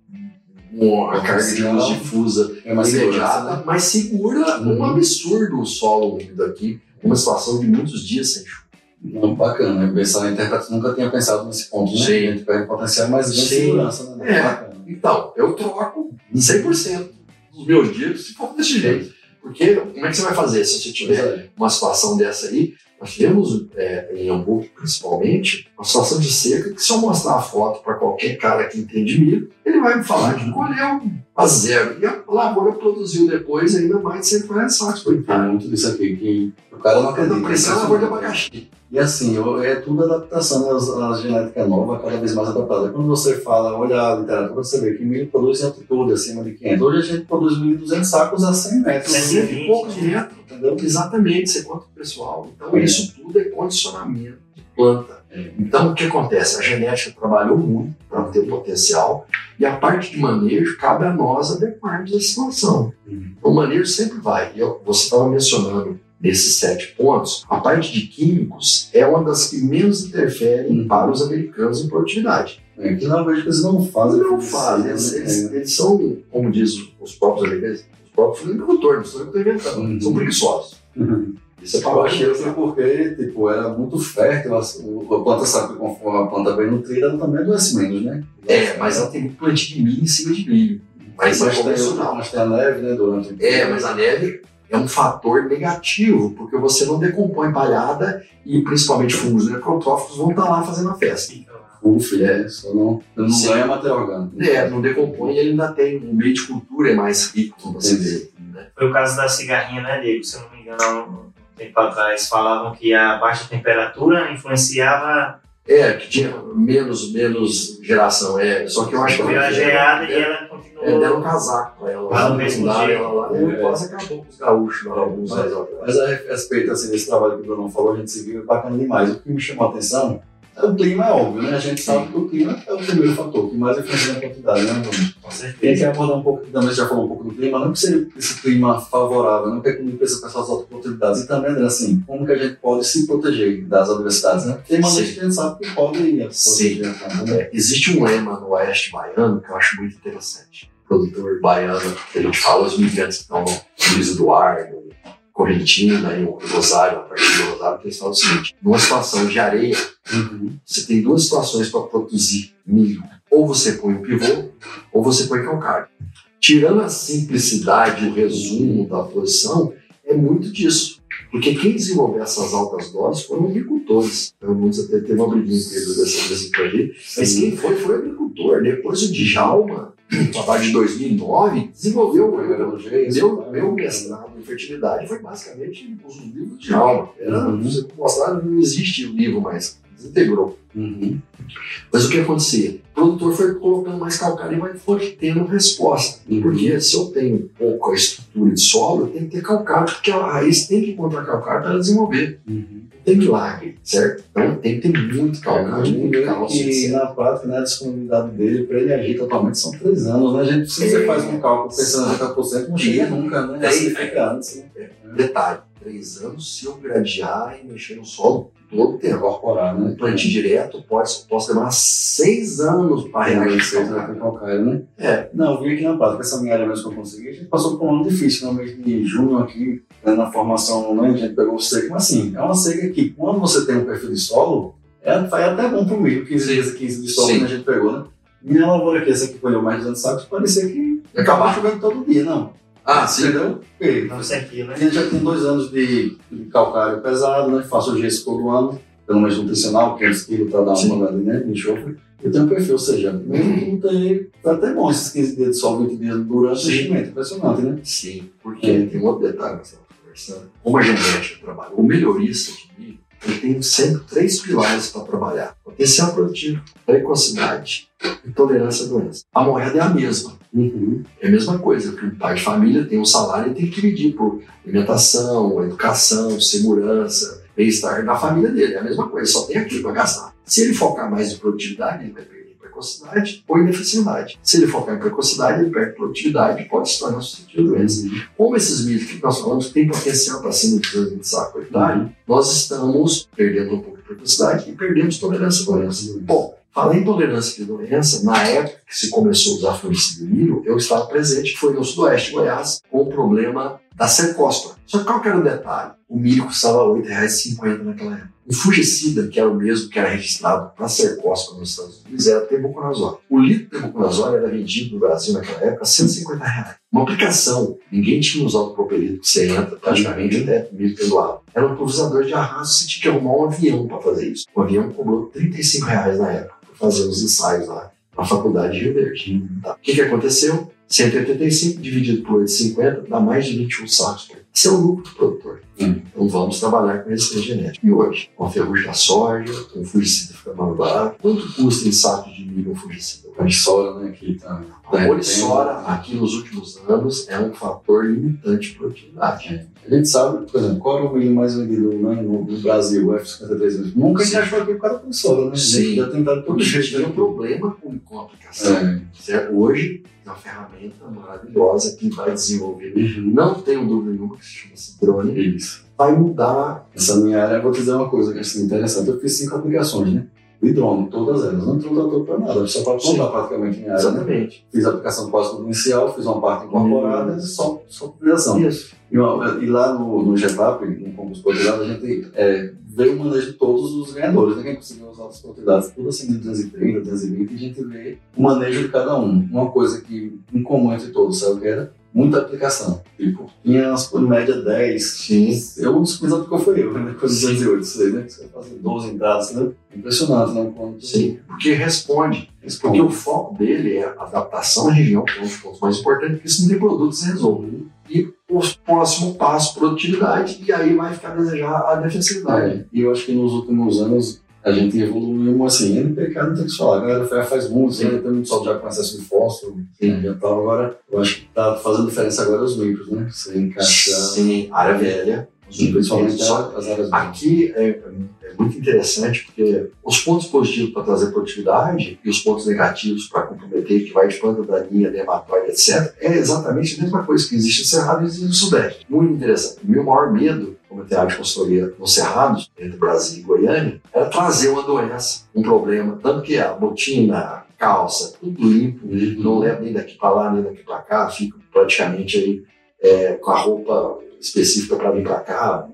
uma carga de luz difusa É mais imediata, né? mas segura um Uhum. absurdo o solo úmido aqui, uma situação de muitos dias sem chuva. Não, bacana, né? Pensar em interpretação, nunca tinha pensado nesse ponto, né? Sim. A gente perde potencial, mas Sim. segurança, né? É. Bacana. Então, eu troco 100% dos meus dias se for desse jeito. Porque como é que você vai fazer se você tiver é. uma situação dessa aí? Nós tivemos é, em Hamburgo, principalmente, uma situação de seca que se eu mostrar a foto para qualquer cara que entende milho, ele vai me falar que colheu a zero. E a lavoura produziu depois ainda mais de 140 sacos por Tem hectare. muito disso aqui, que o cara não acredita. Parecia uma lavoura de abacaxi. E assim, é tudo adaptação, né? A genética nova, cada vez mais adaptada. Quando você fala, olha a literatura, você vê que milho produz em altitude acima de 500. Hoje a gente produz 1.200 sacos a 100 metros. 120, Cento e poucos né? metros. Entendeu? Exatamente, você conta pro pessoal. Então, É. isso tudo é condicionamento planta. É. Então, o que acontece? A genética trabalhou muito para ter o potencial e a parte de manejo cabe a nós adequarmos a situação. Uhum. O manejo sempre vai. Eu- você estava mencionando nesses sete pontos, a parte de químicos é uma das que menos interferem Uhum. para os americanos em produtividade. É, que na verdade eles não fazem. Não fazem. Eles, eles- eles são, como diz os próprios americanos, os próprios agricultores, não estou inventando, Uhum. são preguiçosos. Uhum. Isso é Eu achei que porque tipo, era muito fértil, a, o- a planta sabe que conforme a planta bem nutrida, ela também adoece menos, né? É, mas ela tem muito plantio de milho em cima de milho. Mas, mas, é tem, convencional. mas tem a neve, né, durante o É, mas a neve é um fator negativo, porque você não decompõe palhada e principalmente fungos necrotróficos vão estar lá fazendo a festa. Ufa, é, só não, não Sim. ganha material orgânico. É, não decompõe e ele ainda tem um meio de cultura é mais rico, como você vê. Né? Foi o caso da cigarrinha, né, Diego? Se eu não me engano, tempo atrás falavam que a baixa temperatura influenciava É, que tinha menos, menos geração, é. Só que eu acho que veio a ela geada e é, ela é, continuou. deram um casaco pra ela. Lá, no mesmo dia. ela lá, É. e quase acabou com os gaúchos lá, alguns Mas- anos atrás. Mas a respeito assim, desse trabalho que o Bruno falou, a gente seguiu, é bacana demais. O que me chamou a atenção é o clima, é óbvio, né? A gente sabe que o clima é o primeiro fator, que mais influencia na quantidade, né, Bruno? Com E certeza. quer abordar um pouco, também já falou um pouco do clima, não que seria esse clima favorável, não que a economia precisa pensar as oportunidades, e também, André, assim, como que a gente pode se proteger das adversidades, né? Tem maneiras que a gente sabe que pode Sim. proteger, né? É, existe um lema no Oeste Baiano que eu acho muito interessante. O produtor baiano, que a gente fala, os migrantes que estão no Luiz Eduardo, Correntina e o Rosário, a partir do Rosário, que eles falam o seguinte: numa situação de areia, Uhum. você tem duas situações para produzir milho. Ou você põe o pivô, ou você põe calcário. Tirando a simplicidade, o resumo da posição, é muito disso. Porque quem desenvolveu essas altas doses foram agricultores. Então, muitos até teve uma briguinha dessa desse projeto. Mas quem foi, foi agricultor. Depois o Djalma, no trabalho de 2009, desenvolveu o meu, meu mestrado em fertilidade foi basicamente os livros de Djalma. Era, Uhum. você mostrar, não existe o livro mais. Desintegrou. Uhum. Mas o que acontecia? O produtor foi colocando mais calcário e vai foi tendo resposta. Uhum. Porque se eu tenho pouca estrutura de solo, eu tenho que ter calcário, porque a raiz tem que encontrar calcário para ela desenvolver. Uhum. Tem milagre, certo? Então tem que ter muito calcário, muito cálcio. E na prática, né, a disponibilidade dele para ele agir totalmente são três anos, né? A gente, se você É. faz um cálculo pensando em 90%, não chega nunca, né? É. Fica antes, né? Detalhe, três anos se eu gradiar e mexer no solo todo o tempo. Incorporar, Um né? plantio direto pode, posso demorar seis anos para reagir. Com calcário, né? É. Não, eu vim aqui na prática, essa minha área mesmo que eu consegui, a gente passou por um ano difícil, no mês de junho aqui, né, na formação, né, a gente pegou seca, mas assim, é uma seca que quando você tem um perfil de solo, é, vai até bom pro milho, 15 dias e 15 de solo que a gente pegou, né? Minha lavoura aqui, essa que colheu mais de 200 sacos, parecia que acabar. chovendo todo dia, não. Ah, sim. Entendeu? Porque Não sentiu, né? a gente já tem dois anos de, de calcário pesado, né? Faço o gesso todo ano, pelo menos nutricional, 500 quilos para dar uma olhada né? de enxofre. Eu tenho um perfil, ou seja, mesmo não tenha, foi até bom esses 15 dias de sol, 20 dias durante o Sim. enchimento, impressionante, né? Sim, porque tem um outro detalhe que você estava conversando. Como a genética trabalha, o melhorista de milho, ele tem sempre três pilares para trabalhar: potencial produtivo, precocidade e tolerância à doença. A moeda é a mesma. Uhum. É a mesma coisa, que o pai de família tem um salário e tem que dividir por alimentação, educação, segurança, bem-estar da família dele. É a mesma coisa, só tem aquilo para gastar. Se ele focar mais em produtividade, ele vai perder em precocidade ou ineficiência. Se ele focar em precocidade, ele perde produtividade e pode se tornar suscetível a doença. Como esses milhos que nós falamos têm potencial para cima de 220 sacos por hectare, nós estamos perdendo um pouco de precocidade e perdemos tolerância à doença. Bom, Falar em tolerância de doença, na época que se começou a usar milho, eu estava presente, foi no sudoeste de Goiás, com o problema da cercóspora. Só que qual que era o detalhe? O milho custava R$ 8,50 naquela época. O fungicida, que era o mesmo que era registrado para cercóspora nos Estados Unidos, era tebuconazol. O litro de tebuconazol era vendido no Brasil naquela época a 150 reais. Uma aplicação. Ninguém tinha usado o propelito que você entra praticamente até milho perdoado. Era um pulverizador de arrasto, você tinha que arrumar um avião para fazer isso. O avião cobrou 35 reais na época fazer os ensaios lá na faculdade de Rio Verde. Tá. O que, que aconteceu? 185 dividido por 850 dá mais de 21 sacos. Esse é o lucro do produtor. Hum. Então vamos trabalhar com esse genético. E hoje, com a ferrugem da soja, com o fungicida fica mais barato, quanto custa em sacos de milho um fungicida? A soja, né, aqui tá. A polissora, aqui nos últimos anos, é um fator limitante de produtividade. A gente sabe, por exemplo, qual é o milho mais vendido né, no, no Brasil, o F53. Nunca gente achou aqui por causa da polissora, né? A gente Sim. já tentado todo jeito. tinha um né? problema com, com a aplicação. É. Certo? Hoje, é uma ferramenta maravilhosa que vai desenvolver. Uhum. Não tenho dúvida nenhuma que se chama-se drone. Isso. Vai mudar. Essa minha área, eu vou te dizer uma coisa que é interessante. Eu fiz cinco aplicações, né? De drone, todas elas. Não trouxe trator para nada, só para contar praticamente minha área. né? Exatamente. Fiz a aplicação quase inicial, fiz uma parte incorporada e só, só pulverização. Isso. E, uma- e lá no, no GETAP, no concurso produtividade, a gente é, vê o manejo de todos os ganhadores, né? Quem conseguiu as produtividades, tudo assim de 230, 220, e a gente vê o manejo de cada um. Uma coisa que em comum entre todos, sabe o que era? Muita aplicação. Tipo, tinha umas, por média 10. Sim. Eu, mais aplicou foi eu, né? Depois de 208, isso aí, né? Você vai fazer 12 entradas, né? Impressionante, né? Quando Sim. Porque responde. Porque o foco dele é a adaptação à região, que é um dos pontos mais importantes, porque isso não tem produto se resolve. E o próximo passo, produtividade, e aí vai ficar a desejar a defensividade. É, e eu acho que nos últimos anos a gente evoluiu assim, NPK não tem que falar, a galera faz- faz muito, Sim. né? tem muito solo já com excesso de fósforo, Sim. ambiental, agora eu acho que tá fazendo diferença agora os micros, né? Você encaixa Sim, área velha. e principalmente Só as áreas Aqui é, é muito interessante porque os pontos positivos para trazer produtividade e os pontos negativos para comprometer, que vai de planta daninha, dermatóide, etc., é exatamente a mesma coisa que existe no Cerrado e existe no Sudeste. Muito interessante. O meu maior medo, área de consultoria nos Cerrados, entre Brasil e Goiânia, era trazer uma doença, um problema. Tanto que a botina, a calça, tudo limpo, não levo nem daqui para lá, nem daqui para cá, fico praticamente aí é, com a roupa específica para vir para cá,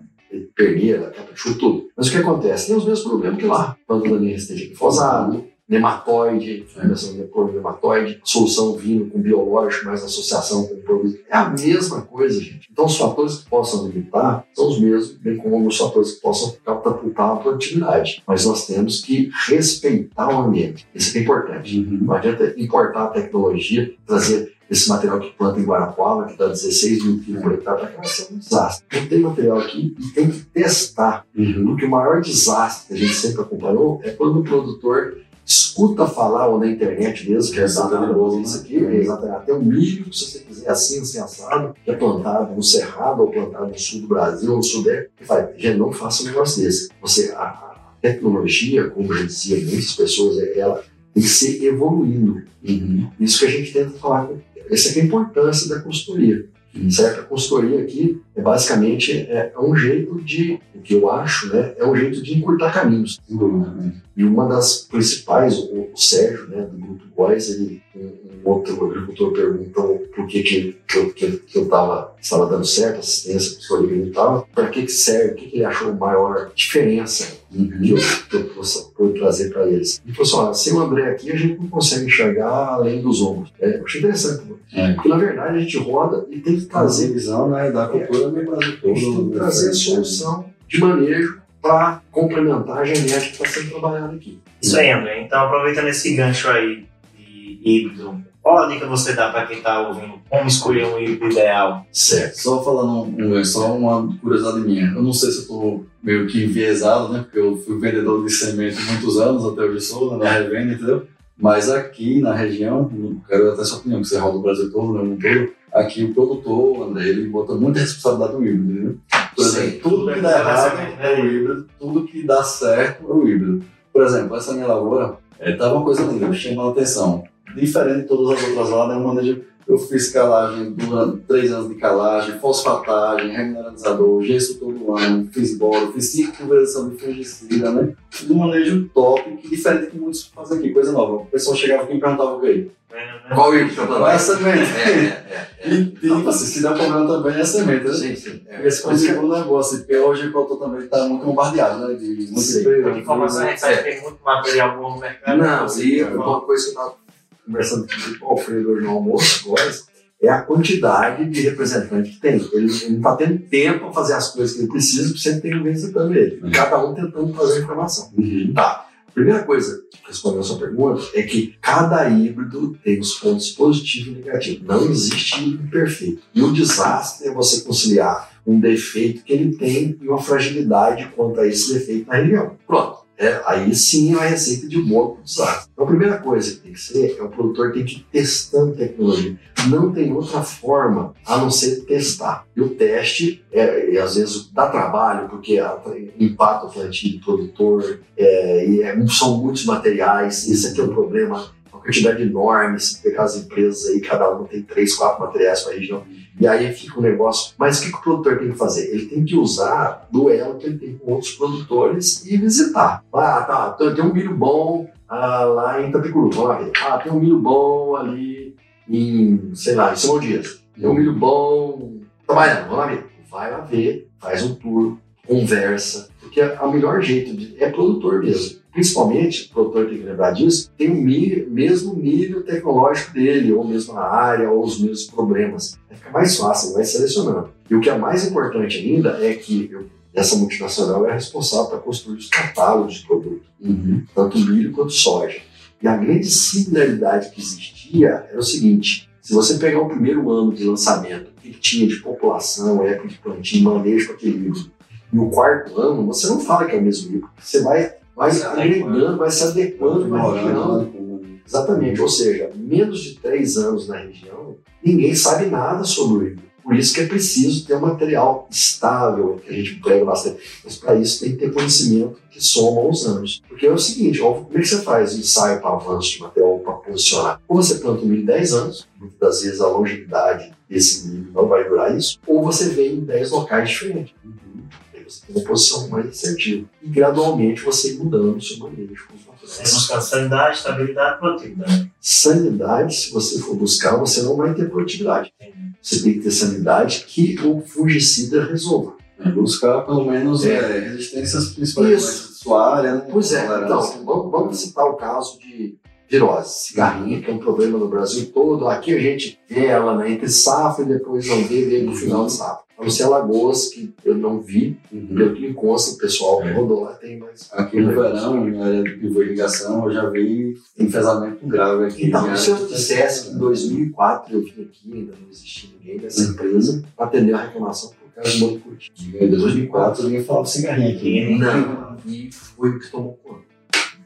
perneira, capa-chuva, tudo. Mas o que acontece? Tem os mesmos problemas que lá. Planta daninha esteja glifosado, nematóide, fermentação de nematóide, solução vindo com biológico, mais associação com produto. É a mesma coisa, gente. Então, os fatores que possam limitar são os mesmos, bem como os fatores que possam catapultar a produtividade. Mas nós temos que respeitar o ambiente. Isso é importante. Uhum. Não adianta importar a tecnologia, trazer esse material que planta em Guarapuava, que dá 16 mil quilos por hectare, para cá vai ser um desastre. Não tem material aqui e tem que testar. Uhum. Porque o maior desastre que a gente sempre acompanhou é quando o produtor escuta falar, ou na internet mesmo, que é bolo, isso aqui, é exatamente. Até o milho, se você quiser assim, assim, assado, que é plantado no Cerrado, ou plantado no sul do Brasil, ou no Sudeste, faz, gente, não faça um negócio desse. Você, a, a tecnologia, como já dizia muitas pessoas, é- ela tem que ser evoluindo. Uhum. Isso que a gente tenta falar. Essa é a importância da consultoria. Certo? A consultoria aqui é basicamente é, é um jeito de, o que eu acho, né, é um jeito de encurtar caminhos. Né? E uma das principais, o, o Sérgio, né, do Grupo Góis, ele, um, um outro agricultor perguntou por que, que, que eu que, que eu tava, estava dando certo, assistência, que ele estava, para que, que serve, o que, que ele achou maior diferença que Uhum. eu, que eu possa pude trazer para eles. Ele falou assim: olha, sem o André aqui, a gente não consegue enxergar além dos ombros. É, eu achei interessante, pô. É. porque na verdade a gente roda e tem que Trazer trazer, visão né, da cultura meio Brasil a gente tem que trazer a solução de manejo para complementar a genética que está sendo trabalhada aqui. Isso aí, André. Então, aproveitando esse gancho aí de, híbrido, qual a dica você dá para quem está ouvindo? Como escolher um híbrido ideal? Certo. Só falando um, só uma curiosidade minha. Eu não sei se eu estou meio que enviesado, né? Porque eu fui vendedor de semente muitos anos, até hoje sou, né, na revenda, entendeu? Mas aqui na região, quero até sua opinião, que você roda o Brasil todo, né, todo, aqui o produtor, André, ele bota muita responsabilidade no híbrido, né? Por exemplo, Sim, tudo que dá errado é o híbrido, tudo que dá certo é o híbrido. Por exemplo, essa minha lavoura, é, tá uma coisa linda, chama a atenção. Diferente de todas as outras lá, né, eu manejo eu fiz calagem durante três anos de calagem, fosfatagem, remineralizador, gesso todo ano, fiz bola, fiz cinco pulverização de fungicida, né? Do manejo top, que diferente que muitos fazem aqui, coisa nova. O pessoal chegava aqui e perguntava o quê? Qual é o Qual é a semente? É, é, é, E, tipo assim, se der problema também é a semente, né? Sim, sim. É. Esse foi o segundo negócio, porque hoje o produtor também está muito bombardeado, né? De muito emprego. informação, gente sabe que tem muito material bom no mercado. Não, e uma coisa que eu estava conversando com o Alfredo hoje no almoço agora, é a quantidade de representante que tem. Ele, não está tendo tempo para fazer as coisas que ele precisa, porque sempre tem um visitando ele. Uhum. Cada um tentando fazer a informação. Uhum. Tá. Primeira coisa, respondendo a sua pergunta, é que cada híbrido tem os pontos positivos e negativos. Não existe híbrido perfeito. E o desastre é você conciliar um defeito que ele tem e uma fragilidade quanto a esse defeito na região. Pronto. É, aí sim é a receita de boa para o desastre. Então, a primeira coisa que tem que ser é o produtor tem que ir testando tecnologia. Não tem outra forma a não ser testar. E o teste, é, às vezes, dá trabalho, porque impacta o plantio do produtor, é, e é, são muitos materiais, esse aqui é o problema quantidade enorme, se pegar as empresas aí, cada uma tem três, quatro materiais para a região, e aí fica um negócio. Mas o que, que, o produtor tem que fazer? Ele tem que usar do elo que ele tem com outros produtores e visitar. Ah, tá, então tem um milho bom ah, lá em Itapicuru, vamos lá ver. Ah, tem um milho bom ali em, sei lá, em São Dias. Tem um milho bom Itabaiana, vamos lá ver. Vai lá ver, faz um tour, conversa, porque o melhor jeito de, é produtor mesmo principalmente, o produtor tem que lembrar disso, tem o milho, mesmo nível tecnológico dele, ou mesmo a área, ou os mesmos problemas. Vai ficar mais fácil, vai selecionando. E o que é mais importante ainda é que essa multinacional é responsável para construir os catálogos de produto, uhum. tanto milho quanto soja. E a grande similaridade que existia era o seguinte: se você pegar o primeiro ano de lançamento, que tinha de população, época de plantio, manejo para aquele livro, e o quarto ano, você não fala que é o mesmo livro. Você vai vai se agregando, vai se adequando na região. Exatamente, ou seja, menos de três anos na região, ninguém sabe nada sobre o híbrido. Por isso que é preciso ter um material estável, que a gente prega bastante. Mas para isso tem que ter conhecimento que soma aos anos. Porque é o seguinte, ó, como é que você faz o ensaio para avanço de material para posicionar? Ou você planta um milho em 10 anos, muitas das vezes a longevidade desse milho não vai durar isso, ou você vem em 10 locais diferentes você tem uma posição mais assertiva. E gradualmente você ir mudando o seu manejo com os. Você buscar sanidade, estabilidade e produtividade. Sanidade, se você for buscar, você não vai ter produtividade. Você tem que ter sanidade que o fungicida resolva. É, buscar pelo menos é. É, resistências principalmente sua área. Né? Pois é, então, vamos, vamos citar o caso de virose, cigarrinha, que é um problema no Brasil todo. Aqui a gente vê ela né, entre safra e depois não vê, vê no final de safra. A não ser Alagoas, que eu não vi, uhum. pelo que consta, o pessoal que rodou lá tem mais. Aqui no verão, em área de pivô ligação, eu já vi enfesamento grave aqui. Então, se eu dissesse que em 2004 eu vim aqui, ainda não existia ninguém dessa uhum. empresa, para atender a reclamação por causa do Monocuti. Em 2004 ninguém falava cigarrinha aqui. Não, e foi o que tomou conta.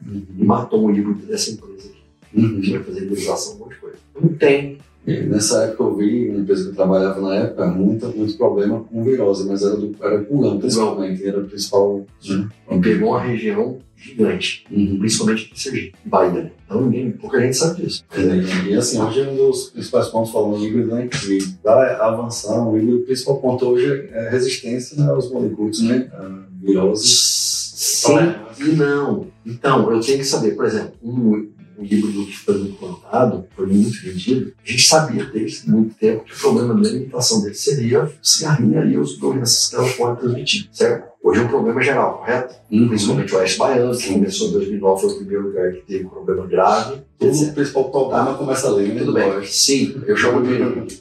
Uhum. E matou o híbrido dessa empresa aqui. Uhum. Que vai fazer indenização, um monte de coisa. Não tem nessa época eu vi, na empresa que eu trabalhava na época, muito, muito problema com virose, mas era, do, era pulgão, principalmente, era o principal. Né? Pegou uma região gigante, uhum. principalmente em Sergipe, Bahia. Né? Então ninguém, pouca gente sabe disso. É, e assim, hoje é um dos principais pontos falando híbrido, né? Que da avançar, o híbrido, o principal ponto hoje é resistência aos moléculas, né? A virose. Sim e não. Então, eu tenho que saber, por exemplo, um, o híbrido que foi muito plantado, foi muito vendido, a gente sabia desde muito tempo que o problema da alimentação dele seria o cigarrinho e os doenças que ela pode transmitir, certo? Hoje é um problema geral, correto? Uhum. Principalmente o Oeste Baiano, que começou em 2009, foi o primeiro lugar que teve um problema grave. O principal problema tá. começa ali, né? Tudo bem, sim, eu chamo de...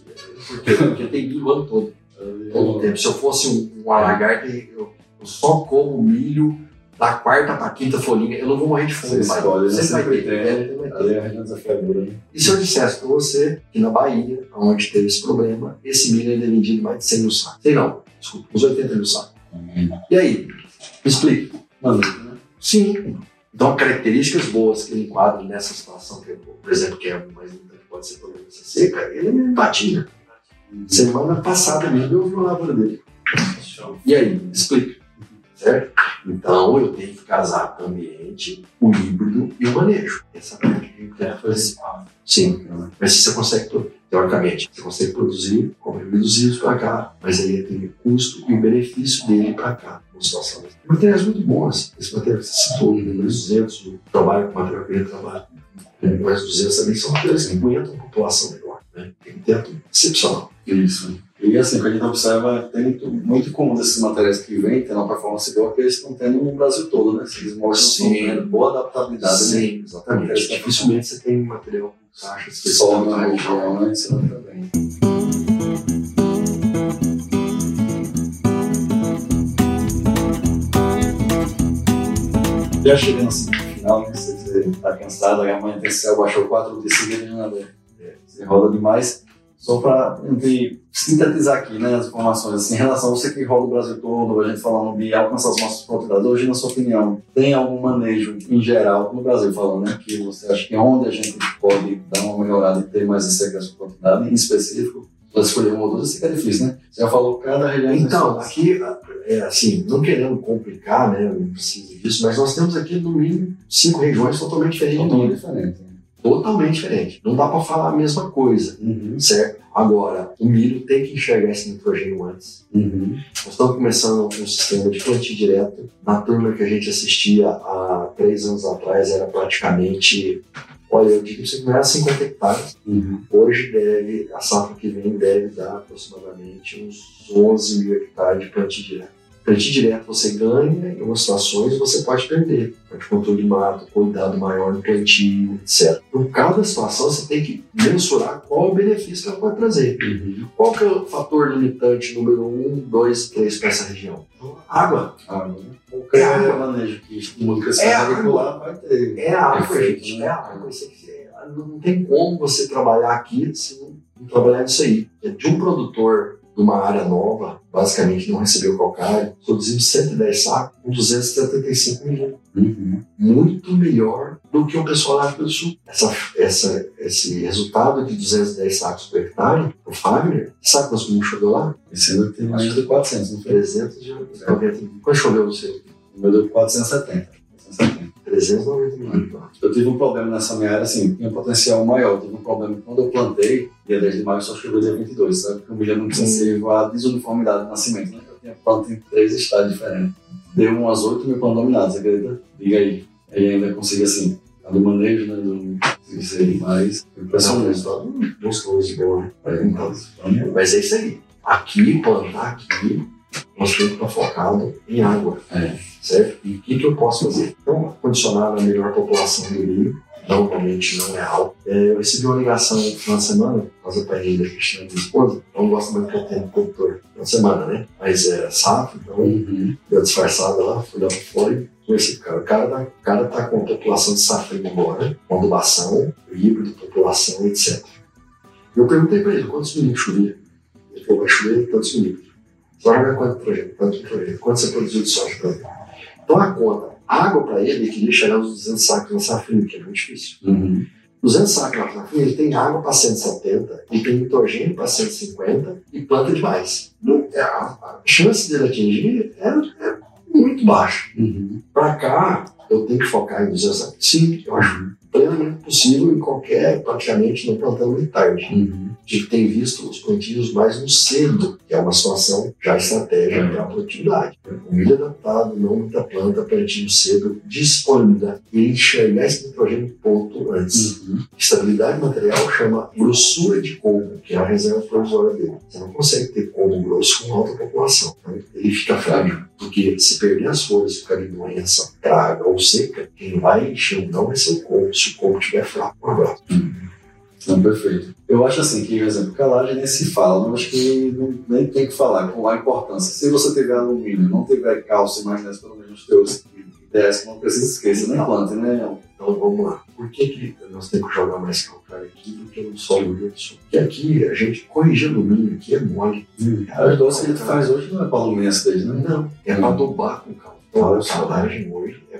Porque, <laughs> porque tem milho o ano todo. Todo tempo. Se eu fosse um, um eu, eu só como milho da quarta para quinta folhinha, eu não vou morrer de fome. Você escolhe, né? sempre vai ter. é, vai ter. É a região desafiadora, né? E se eu dissesse para você que na Bahia, onde teve esse problema, esse milho ainda é vendido mais de 100 mil sacos? Sei não, desculpa, uns 80 mil sacos. E aí? Me explique. Mano, né? Sim. Então, características boas que ele enquadra nessa situação, que, por exemplo, que é mais limitante, pode ser problema dessa seca, ele é batia. Semana passada mesmo eu vi uma lavoura dele. Show. E aí? Me explica. Certo? Então, eu tenho que casar o ambiente, o híbrido e o manejo. Essa é a É fazer. principal. Sim. Mas se você consegue, teoricamente, você consegue produzir, como reduzidos para cá, mas aí tem o custo e o benefício dele para cá. Materiais muito bons. Esse material que você citou, número 200, o trabalho com material que ele trabalha. Mais 200 também são materiais que aguentam a população melhor. Né? Tem um teto excepcional. Isso. E assim, o que a gente observa, tem muito, muito comum desses materiais que vêm, tendo uma performance boa, que eles estão tendo no Brasil todo, né? Eles mostram Sim. tendo boa adaptabilidade, né? Sim, exatamente. Dificilmente você tem material com Que só na região, né? Isso não também. Já chegando assim no final, né? Você, você tá cansado, aí amanhã tem céu, baixou quatro dias seguidos, né? É, Você roda demais. Só para sintetizar aqui né, as informações, assim, em relação a você que roda o Brasil todo, a gente falando de alcançar as nossas propriedades, hoje, na sua opinião, tem algum manejo em geral, no Brasil falando, né, que você acha que onde a gente pode dar uma melhorada e ter mais esse acesso à propriedade, em específico, para escolher uma ou duas, isso é difícil, né? Você já falou cada região Então, aqui, é, assim, não querendo complicar, né, não precisa disso, mas nós temos aqui, no mínimo, cinco regiões totalmente diferentes. totalmente diferente. Totalmente diferente. Não dá para falar a mesma coisa, Uhum. certo? Agora, o milho tem que enxergar esse nitrogênio antes. Uhum. Nós estamos começando um sistema de plantio direto. Na turma que a gente assistia há três anos atrás, era praticamente, olha, eu digo que você era 50 hectares. Uhum. Hoje deve, a safra que vem deve dar aproximadamente uns 11 mil hectares de plantio direto. Plantio direto você ganha em algumas situações você pode perder. Pode controle de mato, cuidado maior no plantio, etc. Por cada situação você tem que mensurar qual o benefício que ela pode trazer. Uhum. Qual que é o fator limitante número 1, 2, 3 para essa região? Água. Água, né? Qualquer É água. É água. agricular vai ter. É a água, gente. né? É água. É- não tem como você trabalhar aqui se não, não trabalhar nisso aí. É De um produtor de uma área nova, basicamente não recebeu calcário, produzimos 110 sacos com 275 mil. Uhum. Muito melhor do que o pessoal lá do Sul. Essa, essa, esse resultado de 210 sacos por hectare, o Fagner, sabe quantos mil chegou lá? Esse ano tem mais de 400, não foi? 390 mil. Quanto choveu no seu? O meu deu 470. 470. 390 mil. Eu tive um problema nessa minha área, assim, tinha um potencial maior. Eu tive um problema quando eu plantei, dia 10 de maio só choveu dia 22, sabe? Porque o milho é muito sensível à desuniformidade do nascimento, né? Eu tinha planta em três estados diferentes. Deu umas 8 mil plantas dominadas, acredita? Diga aí. Aí ainda consegui, assim, a do manejo, né? Do, mas é um impressionante. resultado gostoso, bom, né? É, então, Mas é isso aí. Aqui, plantar aqui, nós temos que estar focado em água. É. Certo? E o que, que eu posso fazer? Então, condicionar na melhor população do milho, normalmente não é alto. É, eu recebi uma ligação de semana, por causa da ainda Cristina, minha esposa, eu não gosto muito que eu tenho produtor na semana, né? Mas é safra, então Uhum. deu disfarçada lá, fui lá fora e conversei com o cara. O cara tá, o cara tá com a população de safrinha agora, com adubação, híbrido, população, etc. Eu perguntei pra ele quantos milímetros chovia. Ele falou, vai chover tantos milímetros. Jogar quanto projeto? Tanto projeto. Quanto você produziu de soja pra ele? Então a conta, água para ele, ele queria chegar aos 200 sacos na safrinha, que é muito difícil. Uhum. 200 sacos na safrinha, ele tem água para 170, ele tem nitrogênio para 150 e planta demais. É, a, chance dele atingir é, é muito baixa. Uhum. Para cá, eu tenho que focar em 200 sacos. Sim, eu acho plenamente possível em qualquer, praticamente, não plantando muito tarde. Uhum. Gente tem visto os plantios mais no cedo, que é uma situação já estratégia para a produtividade. O milho adaptado, não muita planta, plantio cedo, disponibilidade e enxergar esse nitrogênio ponto antes. Uhum. Estabilidade material chama grossura de colmo, que é a reserva provisória dele. Você não consegue ter colmo grosso com alta população. Então, ele fica frágil. Porque se perder as folhas, ficar em doença, praga ou seca, quem vai encher não vai ser o colmo, se o colmo estiver fraco. Um abraço. Não, perfeito. Eu acho assim que, por exemplo, calagem nem se fala, mas acho que não, nem tem que falar com a importância. Se você tiver alumínio, não tiver cálcio mais nessa, pelo menos os teus que não precisa esquecer, nem planta, né? Então vamos lá. Por que, que nós temos que jogar mais calcário aqui do que no solo de outro solo? Porque aqui a gente corrigir alumínio aqui é mole. As doces que a gente faz hoje não é para alumínio acidez, né? Não, é para adubar com cálcio. Então a calagem hoje é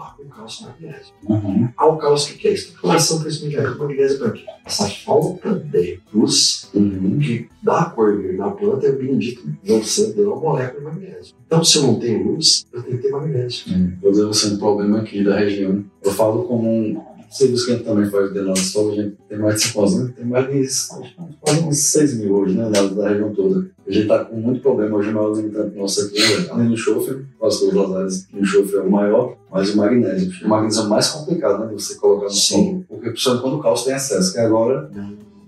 para adubar com cálcio e magnésio. Uhum. O cálcio o que é isso? Relação crescimento de magnésio para quê? Essa falta de luz Uhum. que dá a cor na planta é bendito não sendo uma molécula de magnésio. Então, se eu não tenho luz, eu tenho que ter magnésio. Eu devo ser um problema aqui da região. Eu falo como um serviço que a gente também faz de nossa solo, a gente tem mais de 5 anos, né? tem mais de quase uns 6 mil hoje, né? Da, da região toda. A gente está com muito problema hoje, o maior limitante nosso aqui, né? além do enxofre, quase todas as áreas, o enxofre é o maior, mas o magnésio. O magnésio é mais complicado, né? De você colocar no Sim. solo, porque principalmente quando o cálcio tem excesso, que agora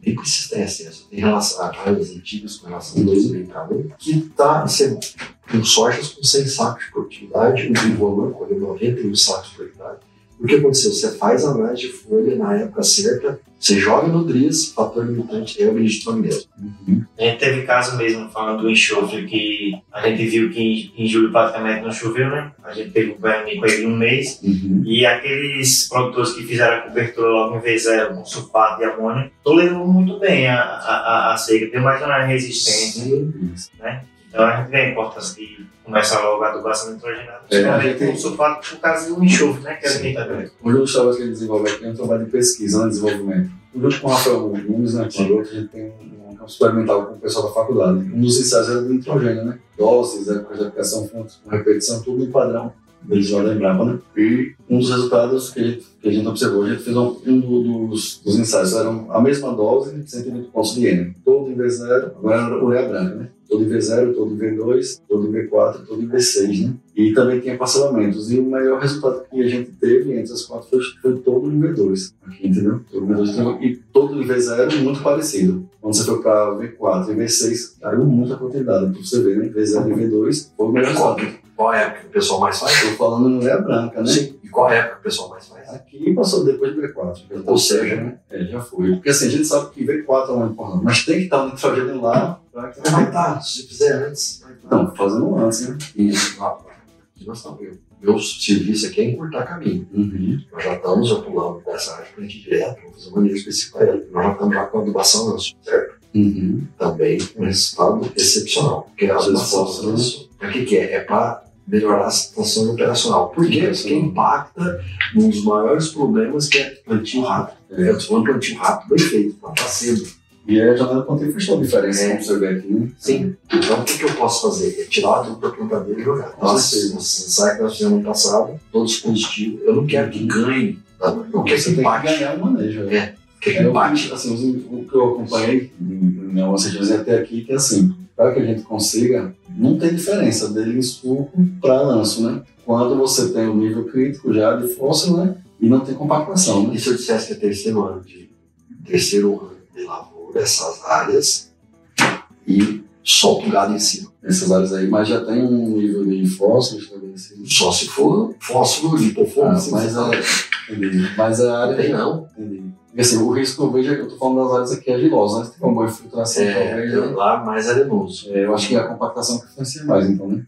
Nem precisa ter acesso. Tem relação a áreas antigas com relação a 2001, que está com sojas com 100 sacos de produtividade, o Bivolã colheu 91 sacos de produtividade. O que aconteceu? Você faz a análise de folha na época certa, você joga no DRIS, fator limitante é o benedito magnésio. A gente teve caso mesmo, falando do enxofre, que a gente viu que em, em julho praticamente não choveu, né? A gente teve o veranico aí de um mês. Uhum. E aqueles produtores que fizeram a cobertura logo em V0 com sulfato de amônio, tolerou muito bem a, a, a, a seca, deu mais uma resistência. Então a gente vê a importância de começar logo a adubação nitrogenada. É, a Principalmente gente- com sulfato por causa do enxofre, né? Que é o limitador. Hoje os trabalhos que ele desenvolve aqui é um trabalho de pesquisa, né, desenvolvimento. Junto com o Rafael Gomes, né, com a outra, a gente tem um, um campo experimental com o pessoal da faculdade. Um dos ensaios era do nitrogênio, né? Doses, épocas de aplicação, fontes, com repetição, tudo em padrão. Eles já lembravam, né? E um dos resultados que a gente, que a gente observou, a gente fez um, um do- dos, dos ensaios, eram a mesma dose, 120 pontos de N. Todo em V0, agora era ureia branca, né? Todo em V0, todo em V2, todo em V4, todo em V6, né? E também tinha parcelamentos. E o melhor resultado que a gente teve entre as quatro foi, foi todo em V2. Aqui, entendeu? Todo em V2 e todo em V0 muito parecido. Quando você foi para V4 e V6, caiu muita quantidade. Pra você ver, né? V0 e V2 foi o melhor resultado. Qual época que o pessoal mais faz? Estou falando em ureia branca, né? Sim. E qual época que o pessoal mais faz? Aqui passou depois do V4. Ou seja, né? É, já foi. Porque assim, a gente sabe que V4 é uma importante, mas tem que estar o nitrogênio lá para que Vai estar, se fizer antes, estar. Não, fazendo antes, né? Isso, lá, aqui nós estamos. eu- Meu serviço aqui é encurtar caminho. Uhum. Nós já estamos já pulando dessa área para a gente direto, vamos fazer maneira específica para. Nós já estamos já com a adubação antes, certo? Uhum. Também um resultado excepcional. Porque a Os adubação esforços, né? antes, para que, que é? É para melhorar a situação operacional. Por quê? Porque impacta num dos maiores problemas que é plantio rápido. É. Eu estou falando plantio rápido bem feito, plantar cedo. E a janela plantio fez toda a diferença, É. você vê aqui, né? Sim. Então, o que, que eu posso fazer? É tirar a dupla plantadeira e jogar. Nossa, você sabe que nós fizemos ano passado, todos positivos. Eu não quero que ganhe. tá? Eu quero você que tem que empate. ganhar o manejo. né? É, que É, o, empate. que, assim, o que eu acompanhei em algumas regiões até aqui, que assim, para que a gente consiga, não tem diferença dele em suco para lanço, né? Quando você tem o nível crítico já de fósforo, né? E não tem compactação, né? E se eu dissesse que é terceiro ano de terceiro ano de lavoura, essas áreas, e solta o gado em cima. Essas áreas aí, mas já tem um nível de fósforo estabelecido. Só se for fósforo, lipofomo, Ah, assim, mas, a, entendi. mas a área. tem não. Entendi. Porque assim, o risco que eu vejo é que eu tô falando das áreas aqui agilosas, né? Tiver uma boa infiltração, É, talvez. tem né? lá mais arenoso. É, eu acho que é a compactação que influencia mais, então, né?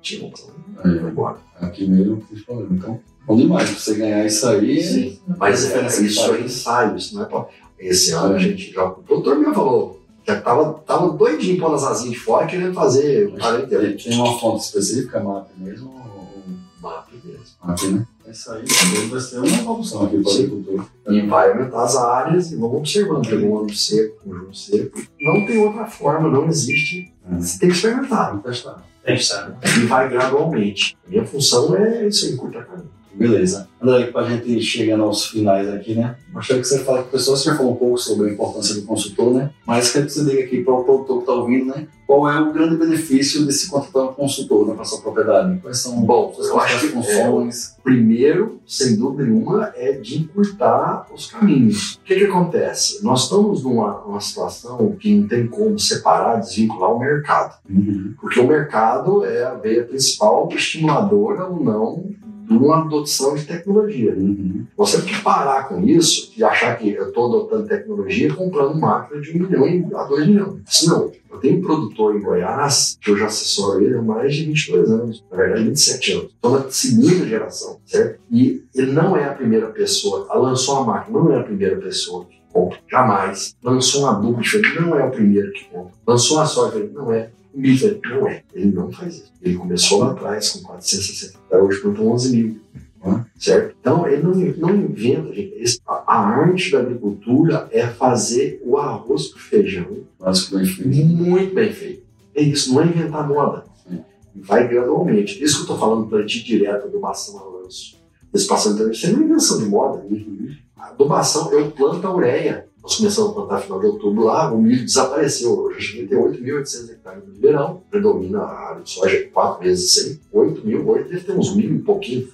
Tinha um É. foi embora. Aqui mesmo tem problema. Então, bom demais. Pra você ganhar isso aí. Sim, mas é, diferença que isso é ensaio, isso não é pra... Esse ano a gente já. O doutor me falou, já tava, tava doidinho pondo as asinhas de fora querendo fazer o Mas 48 Tem uma fonte específica, MAP mesmo? ou- mapa mesmo. MAP, né? Isso aí vai ser uma evolução aqui para o agricultor. E vai aumentar as áreas e vamos observando. Pegou um ano seco, conjunto seco. Não tem outra forma, não existe. Você tem que experimentar. Vamos testar. Testado. E vai gradualmente. A minha função é isso aí, curta caminho. Beleza. André, para a gente chegar aos finais aqui, né? Gostaria que você fale com o pessoal, você já falou um pouco sobre a importância do consultor, né? Mas quero que você diga aqui para o produtor que está ouvindo, né? Qual é o grande benefício de se contratar um consultor né, para sua propriedade? Quais são Bom, as eu acho que funções? Primeiro, sem dúvida nenhuma, é de encurtar os caminhos. O que, que acontece? Nós estamos numa, numa situação que não tem como separar, desvincular o mercado. Uhum. Porque o mercado é a veia principal estimuladora ou não de uma adoção de tecnologia. Uhum. Nós temos que parar com isso e achar que eu estou adotando tecnologia comprando máquina de um milhão a dois milhões. Isso não. Eu tenho um produtor em Goiás, que eu já assessoro ele há mais de 22 anos, na verdade 27 anos. Estou na segunda geração, certo? E ele não é a primeira pessoa, lançou a máquina, não é a primeira pessoa que compra, jamais. Lançou um adubo diferente, não é o primeiro que compra. Lançou a soja, não é. Não é. Ele não faz isso. Ele começou lá atrás com 460, hoje plantou 11 mil. né? Certo? Então, ele não, não inventa, gente. A, arte da agricultura é fazer o arroz com feijão que bem feito. muito bem feito. É isso, não é inventar moda. Sim. Vai gradualmente. Isso que eu estou falando plantio direto, adubação a lanço. Espaço então, isso não é invenção de moda. Uhum. A adubação, eu planto a ureia. Nós começamos a plantar no final de outubro lá, o milho desapareceu. Cheguei a ter 8.800 hectares no Ribeirão, predomina a área de soja, quatro vezes 100, 8 mil, hoje deve ter uns mil e pouquinho.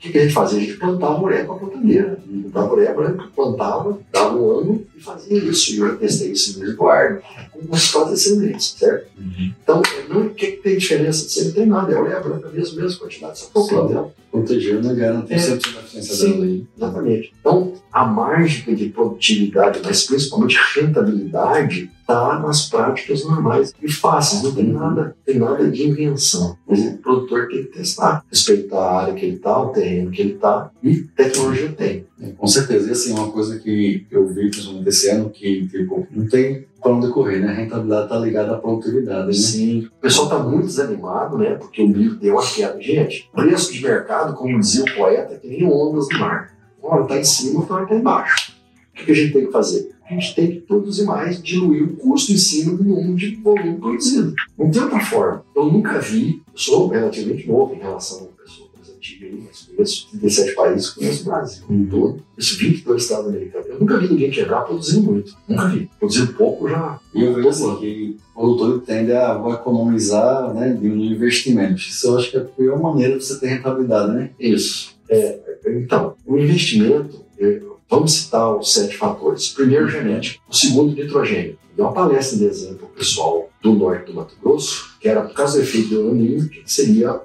O que, que a gente fazia? A gente plantava ureia com a plantadeira. Plantava ureia branca, plantava, dava um ano e fazia isso. E eu testei isso em Eduardo, com resultados excelentes, certo? Uhum. Então, não, o que, que tem diferença disso? Não tem nada, é ureia branca mesmo, mesma quantidade, só plantei. Protegendo, né? Garantir É. 100% da eficiência dela aí. Exatamente. Então, a margem de produtividade, mas principalmente rentabilidade, está nas práticas normais e fáceis. Não tem nada, tem nada de invenção. O produtor tem que testar, respeitar a área que ele está, o terreno que ele está e tecnologia tem. É, Com certeza. E assim, uma coisa que eu vi, principalmente esse ano, que tipo, não tem para onde correr, né? A rentabilidade está ligada à produtividade, né? Sim. O pessoal está muito desanimado, né? Porque o milho deu uma queda. Gente, preço de mercado, como dizia o poeta, é que nem ondas do mar. Uma hora está em cima, outra hora está embaixo. O que, que a gente tem que fazer? A gente tem que produzir mais, diluir o custo em cima do número de volume produzido. Não tem outra forma. Eu nunca vi, eu sou relativamente novo em relação a pessoas mais antigas aí, mas conheço 37 países, conheço o Brasil Uhum. todo, conheço 22 estados americanos. Eu nunca vi ninguém quebrar produzindo muito. Nunca vi. Produzindo pouco já. E eu vejo assim que o produtor tende a economizar, né? Diminuir investimentos. Isso eu acho que é a pior maneira de você ter rentabilidade, né? Isso. É, então, o investimento, é, vamos citar os sete fatores. Primeiro, genética. O segundo, nitrogênio. Deu uma palestra de exemplo para o pessoal do norte do Mato Grosso, que era por causa do efeito do aninho, que seria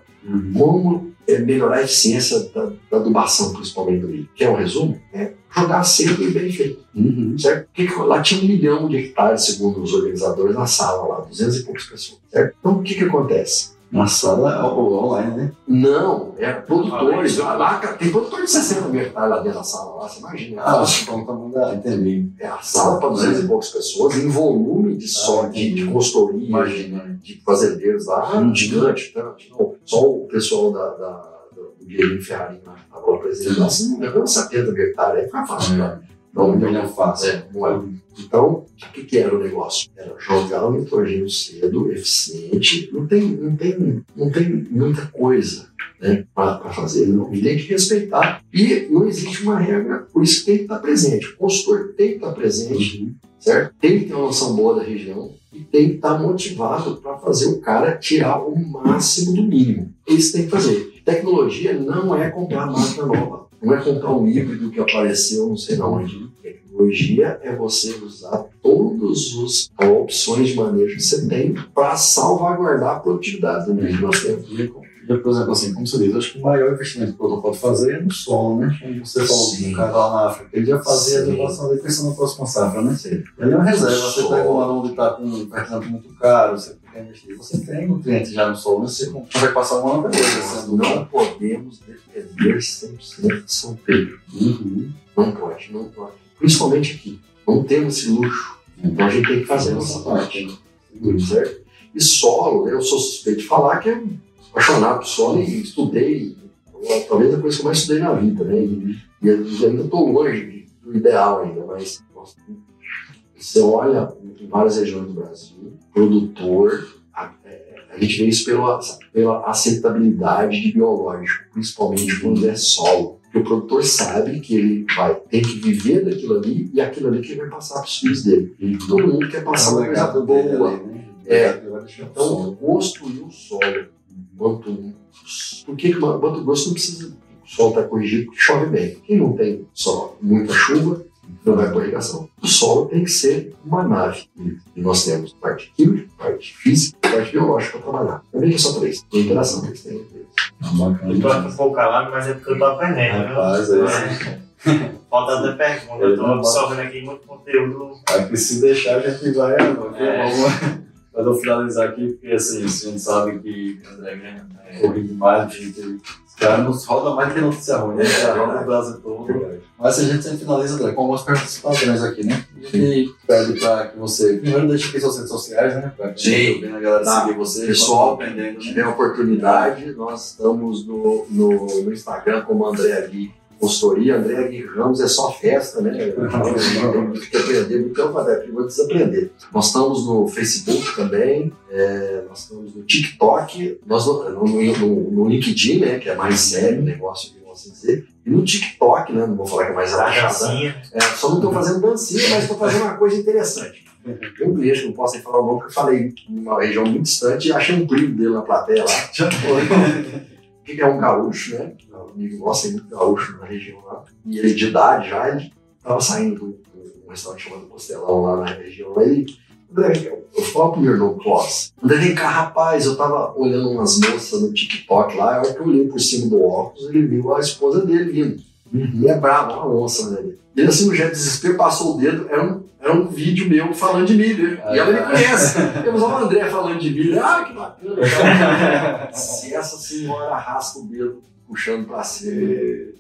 como é, melhorar a eficiência da, da adubação, principalmente do milho. Quer um resumo? É jogar cedo e bem feito, Uhum. certo? Porque lá tinha um milhão de hectares, segundo os organizadores, na sala lá, 200 e poucas pessoas, certo? Então, o que que acontece? Na sala ou online, né? Não, é produtores. Olha, Lá, tem produtor de 60 mil hectares lá dentro da sala, lá, você imagina. Ah, então tá bom, dá, entendi. É a sala para 200 e poucas pessoas, em volume de só, de, de consultoria, Imagina. de fazendeiros lá, Uhum. gigante. Tá? Não, só o pessoal da, da, do Guilherme Ferrari lá, estava lá presente, lá, assim, levando 70 mil hectares, aí fica fácil, tá? Não, um milhão fácil. É, não é. Então, o que, que era o negócio? Era jogar o nitrogênio cedo, eficiente. Não tem, não tem, não tem muita coisa né, para fazer. Não. E tem que respeitar. E não existe uma regra, por isso tem que estar presente. O consultor tem que estar presente, Uhum. certo? Tem que ter uma noção boa da região e tem que estar motivado para fazer o cara tirar o máximo do mínimo. Isso tem que fazer. Tecnologia não é comprar máquina nova. Não é comprar um híbrido que apareceu não sei na onde. Tecnologia é você usar todas as opções de manejo que você tem para salvaguardar a produtividade do meio que nós temos. E, e, por exemplo, assim, como você diz, eu acho que o maior investimento que o produtor pode fazer é no solo, né? Como você falou, Sim. o cara lá na África, ele já fazia a Sim. adequação ali pensando na próxima safra, né? Sim. Ele é uma reserva, você pega um ano onde está com um fertilizante muito caro, você quer investir, você tem nutrientes já no solo, né? você não vai passar um ano sendo não podemos depender 100% de São Pedro. Uhum. Não pode, não pode. Principalmente aqui. Não temos esse luxo. Então a gente tem que fazer a nossa parte. Certo? E solo, eu sou suspeito de falar que é apaixonado por solo e estudei, talvez a coisa que eu mais estudei na vida, né? E, e ainda estou longe do ideal ainda, mas nossa, você olha em várias regiões do Brasil, produtor, a, é, a gente vê isso pela, pela aceitabilidade de biológico, principalmente quando é solo. Porque o produtor sabe que ele vai ter que viver daquilo ali e aquilo ali que ele vai passar para os filhos dele. Todo mundo quer passar uma coisa boa. É. Então, construir o solo. Por que que Mato Grosso não precisa? O solo está corrigido porque chove bem. Quem não tem só muita chuva, não vai irrigação. O solo tem que ser uma nave. E nós temos parte química, parte física, parte biológica para trabalhar. Também é só três. Tem interação que eles têm. Eu tô aqui um calado, mas é porque eu tô aprendendo, viu? Rapaz, é Falta até pergunta, eu tô absorvendo aqui muito conteúdo. Aqui se deixar a gente vai. É. Vamos. Mas eu finalizar aqui, porque assim, a gente sabe que o André Grêmio é corrido demais, gente. Os caras nos rodam mais que notícia ruim, né? Rodam o Brasil todo. Mas a gente sempre finaliza, André, com algumas perguntas padrões aqui, né? A gente pede para que você. Primeiro, deixe aqui suas redes sociais, né? Pra que Sim. a galera Tá. seguir você. Pessoal, aprendendo. Se tiver oportunidade, nós estamos no, no, no Instagram como André Gui Consultoria. André Gui Ramos é só festa, né? <laughs> Tem que aprender, muito eu falei, vou desaprender. Nós estamos no Facebook também, é, nós estamos no TikTok, nós no, no, no- no LinkedIn, né? Que é mais sério o negócio, assim dizer. E no TikTok, né? Não vou falar que é mais A relaxado. dancinha. É, só não estou fazendo dancinha, mas estou fazendo uma coisa interessante. Tem um cliente, que não posso nem falar o nome, que eu falei numa região muito distante e achei um primo dele na plateia lá. <laughs> Já foi. que é um gaúcho, né? Um amigo nosso, tem muito gaúcho na região lá. E ele de idade já, ele estava saindo de um um restaurante chamado Costelão lá na região. Aí pro meu irmão Clós. André, vem cá, rapaz, eu tava olhando umas moças no TikTok lá, a hora que eu olhei por cima do óculos, ele viu a esposa dele vindo. E é bravo, uma onça, né? Ele assim, no jeito de desespero, passou o dedo, era um, era um vídeo meu falando de mim, né? E ela me conhece. Temos o André falando de mim, ah, que bacana. <laughs> Se essa senhora arrasta o dedo puxando pra cima,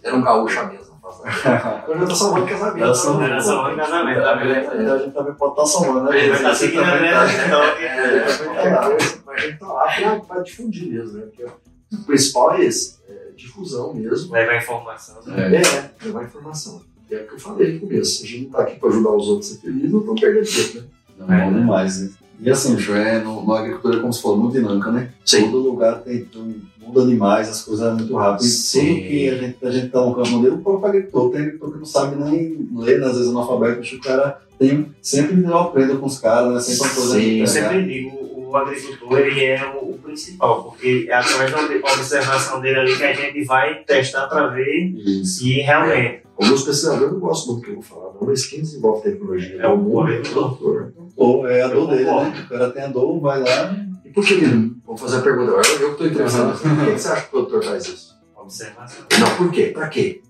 era um gaúcho mesmo. Agora <laughs> eu tô salvando casamento. Só- né? Era salvando casamento, tá vendo? A gente também pode estar somando, né? Ele estar seguindo a também minha tá-. É, mas a gente tá lá pra, pra difundir mesmo, né? Porque o principal é esse, é difusão mesmo. Levar informação. É. É, levar informação. É o que eu falei no começo. A gente não tá aqui pra ajudar os outros a ser felizes, não estão perdendo tempo, né? Não, bom demais, né? E assim, Joé, no, no agricultura, como você falou, muito dinâmica, né? Todo lugar tem, tem- muda demais, as coisas é muito rápido. E Sim. tudo que a gente, a gente tá no campo dele, o próprio agricultor, tem agricultor que não sabe nem ler, né? às vezes analfabeto, o cara tem, sempre eu aprendo com os caras, né? Sempre uma coisa Sim, Eu sempre digo, o agricultor ele é o, o principal, porque é através da ob- observação dele ali que a gente vai testar para ver Isso. se realmente Alguns pesquisadores não gostam muito do que eu vou falar, não, mas quem desenvolve tecnologia É o agricultor. Ou é a dor dele, né? O cara tem a dor, vai lá. E por que ele. Vou fazer a pergunta agora, eu que estou entrevistando. Por que você acha que o produtor faz isso? observação. Não, por quê? Pra quê?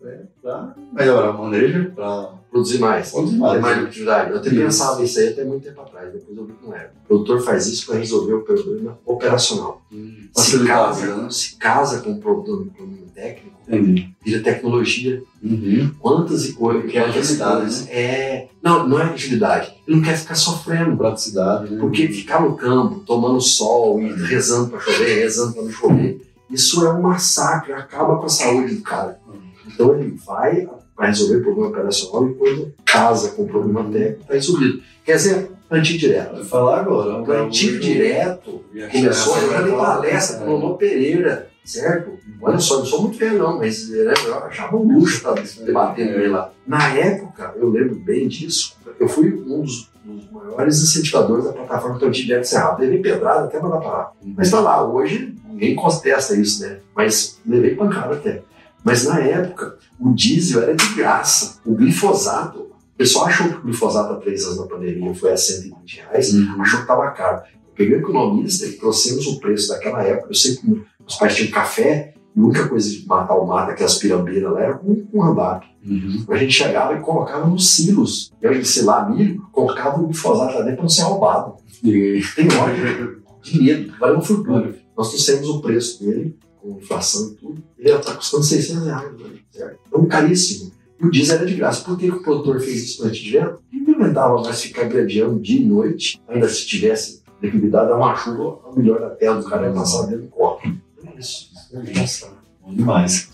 Pra melhorar o manejo, pra Produzir mais. Produzir mais. Ter mais produtividade. Eu até Isso. pensava nisso aí até muito tempo atrás, depois eu vi que não era. O produtor faz isso para resolver o problema operacional. Se facilitar a casa, né? se casa com um problema, problema técnico, Entendi. vira tecnologia. Uhum. Quantas e coisas que Agilidade, coisas. É. Não, não é agilidade. Ele não quer ficar sofrendo. Praticidade, né? Porque ficar no campo, tomando sol e rezando para chover, rezando para não chover, isso é um massacre, acaba com a saúde do cara. Então ele vai para resolver o problema operacional e depois casa com o problema técnico está resolvido. Quer dizer, plantio direto. Vou falar agora. Plantio direto começou, eu falei palestra com o Lolo Pereira, certo? Olha só, eu não sou muito velho não, mas né, eu achava um luxo estar debatendo com ele lá. Na época, eu lembro bem disso, eu fui um dos, dos maiores incentivadores da plataforma Plantio Direto Cerrado. Levei pedrada até mandar parar. Mas tá lá, hoje ninguém contesta isso, né? Mas levei pancada até. Mas na época, o diesel era de graça. O glifosato, o pessoal achou que o glifosato há três anos na pandemia foi a 120 reais, Uhum. achou que estava caro. Peguei um economista e trouxemos o preço daquela época. Eu sei que os pais tinham café e a única coisa de matar o mato, aquelas pirambeiras lá, era com, com andar. Uhum. A gente chegava e colocava nos silos. Eu disse lá, milho, colocava o glifosato lá dentro para não ser roubado. E Tem hora de medo, vale uma fortuna. Nós trouxemos o preço dele, com inflação e tudo, ele está custando 600 reais, né? Então, caríssimo. E o diesel era de graça. Por que, que o produtor fez isso antes direto? Implementava mais ficar gradeando dia e noite, ainda se tivesse liquididade, dar uma chuva, a melhor da terra do cara é passar dentro do copo. É isso. Nossa, bom demais.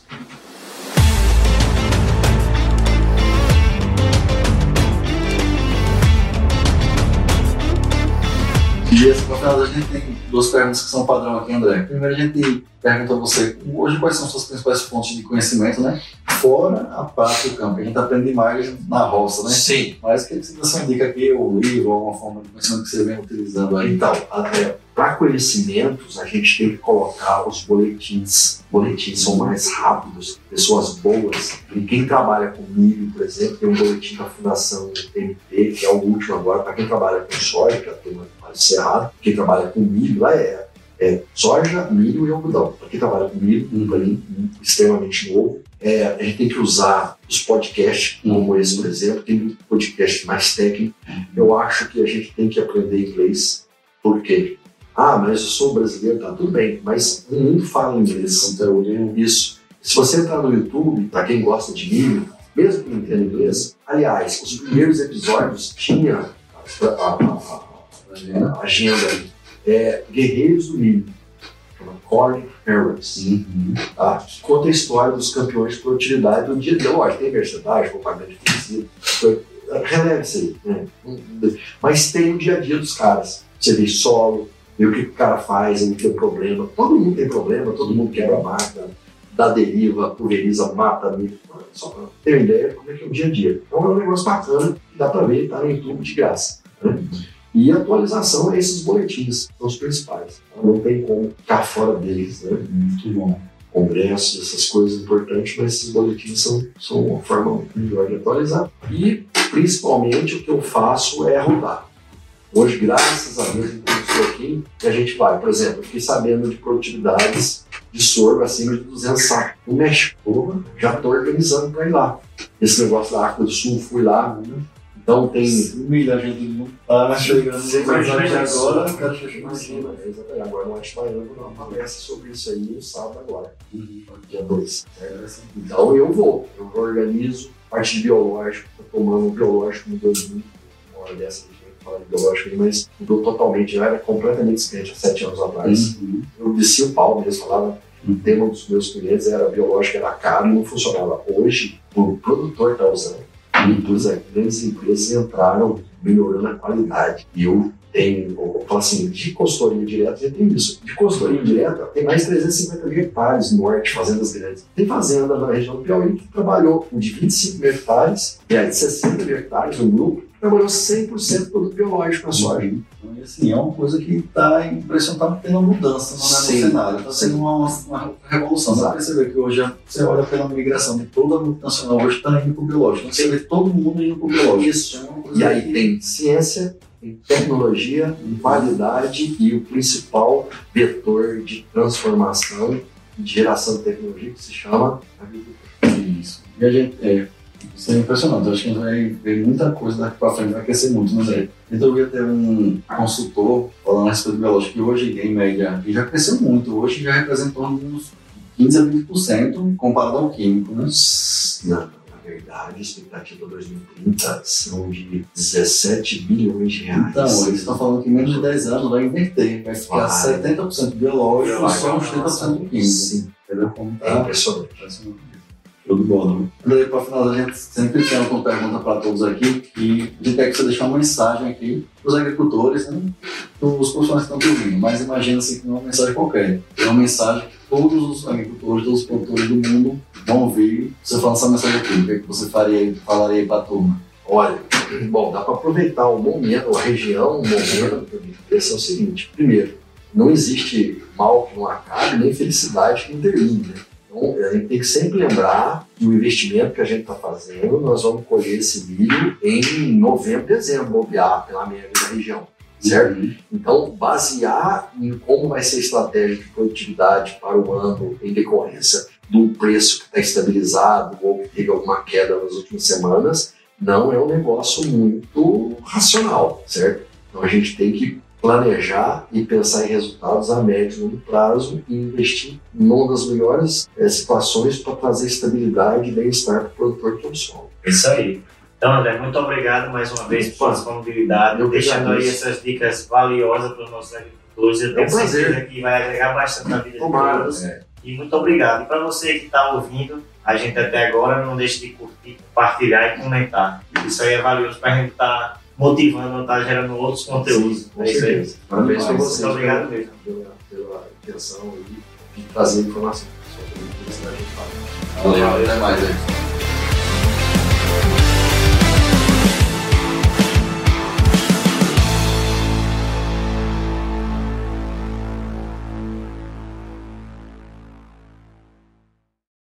E esse final a gente tem duas perguntas que são padrão aqui, André. Primeiro a gente pergunta a você, hoje quais são suas principais fontes de conhecimento, né? Fora a parte do campo, a gente aprende demais na roça, né? Sim. Mas que você dá uma dica aqui, ou livro, ou alguma forma de conhecimento que você vem utilizando aí. Então, para conhecimentos, a gente tem que colocar os boletins. Boletins são mais rápidos, pessoas boas. E quem trabalha com milho, por exemplo, tem um boletim da Fundação TMT, que é o último agora, para quem trabalha com soja, que é a turma Cerrado, quem trabalha com milho, lá é, É soja, milho e algodão. Para quem trabalha com milho, um paninho extremamente novo. É, a gente tem que usar os podcasts, como esse, por exemplo, tem muito podcast mais técnico. Eu acho que a gente tem que aprender inglês. Por quê? Ah, mas eu sou brasileiro, tá tudo bem, mas o mundo fala inglês. Conteúdo. Isso. Se você entrar no YouTube, para quem gosta de milho, mesmo que não entenda inglês, aliás, os primeiros episódios tinha a, a- a- a agenda é, Guerreiros do Milho, chama Corn Heroes, Uhum. tá? conta a história dos campeões de produtividade do dia a dia. Lógico, tem merchandising, propaganda de releve isso aí. Né? Mas tem o dia a dia dos caras. Você vê solo, vê o que o cara faz, ele tem problema. Todo mundo tem problema, todo mundo quebra a máquina, dá deriva, pulveriza, mata, milho. Só para ter uma ideia de como é que é o dia a dia. Então é um negócio bacana dá para ver, tá no YouTube de graça. Né? E atualização é esses boletins, são os principais. Não tem como ficar fora deles, né? Muito bom. Congressos, essas coisas importantes, mas esses boletins são, são uma forma melhor de atualizar. E, principalmente, o que eu faço é rodar. Hoje, graças a Deus, eu estou aqui e a gente vai. Por exemplo, eu fiquei sabendo de produtividades de sorgo acima de 200 sacos no México. Já estou organizando para ir lá. Esse negócio da África do Sul, fui lá. Então, tem Milho, a gente não tá chegando Você no mais imagina agora, quero chegar mais Imagina, cima. é exatamente. Agora no Antiparando dá uma palestra sobre isso aí no sábado agora, dia 2. Então eu vou, eu organizo parte de biológico, tô tomando um biológico mudou muito, uma hora dessa a gente de biológico aí, mas mudou totalmente, eu era completamente diferente há sete anos atrás. Uhum. Eu desci o pau mesmo, falava, o tema dos meus clientes era biológico, era caro e não funcionava. Hoje, o produtor está usando. As grandes empresas entraram melhorando a qualidade. E eu tenho, eu falo assim, de consultoria direta já tem isso. De consultoria direta tem mais de 350 mil hectares no norte, fazendas grandes. Tem fazenda na região do Piauí que trabalhou de 25 mil hectares, e aí de 60 mil hectares no grupo, trabalhou 100% produto biológico na soja. E assim, é uma coisa que está impressionante, tendo uma mudança no, no Sim. cenário. Está sendo uma, uma revolução. Você Exato. percebe que hoje você olha pela migração de toda a multinacional, hoje está indo para o biológico. Então, você vê todo mundo indo para o biológico. Isso. é E aí tem ciência, tem tecnologia, qualidade e o principal vetor de transformação, de geração de tecnologia, que se chama agricultura. Isso. E a gente, é, isso é impressionante. Eu acho que a gente vai ver muita coisa daqui para frente, vai crescer muito, né, Zé? Então eu ia ter um consultor falando a respeito do biológico, que hoje, em média, já cresceu muito. Hoje já de uns 15 a 20% comparado ao químico, né? Na, na verdade, a expectativa 2030 são de 17 bilhões de reais. Então, eles estão falando que em menos de 10 anos vai inverter, vai ficar Vai. 70% biológico e só uns 30% químico. Sim, Entendeu como é tá? impressionante. Show de bola. né? E aí, para finalizar, a gente sempre tem uma pergunta para todos aqui e a gente quer que você deixe uma mensagem aqui para os agricultores, né? os profissionais que estão te ouvindo. Mas imagina assim que não é uma mensagem qualquer. É uma mensagem que todos os agricultores, todos os produtores do mundo vão ouvir você falando essa mensagem aqui. O que, é que você faria, falaria para a turma? Olha, bom, dá para aproveitar o momento, a região, o momento. Esse é o seguinte: primeiro, não existe mal que não acabe, nem felicidade que não termine. né? Então, a gente tem que sempre lembrar que o investimento que a gente está fazendo, nós vamos colher esse milho em novembro, dezembro, bobear pela média da região, certo? Então, basear em como vai ser a estratégia de produtividade para o ano em decorrência do preço que está estabilizado ou que teve alguma queda nas últimas semanas, não é um negócio muito racional, certo? Então, a gente tem que planejar e pensar em resultados a médio e longo prazo e investir numa das melhores eh, situações para trazer estabilidade e bem-estar para o produtor que é o solo. Isso aí. Então, André, muito obrigado mais uma vez por sua disponibilidade, deixando aí essas dicas valiosas para os nossos agricultores. Eu É um tenho certeza que vai agregar bastante na vida de Tomara. todos. É. E muito obrigado. E para você que está ouvindo a gente até agora, não deixe de curtir, compartilhar e comentar. Isso aí é valioso para a gente estar motivando, estar gerando outros conteúdos. Com É isso aí. certeza. Parabéns para vocês. Muito obrigado mesmo. Pela, pela atenção e de trazer informação sobre o que a gente fala. Valeu, até mais aí.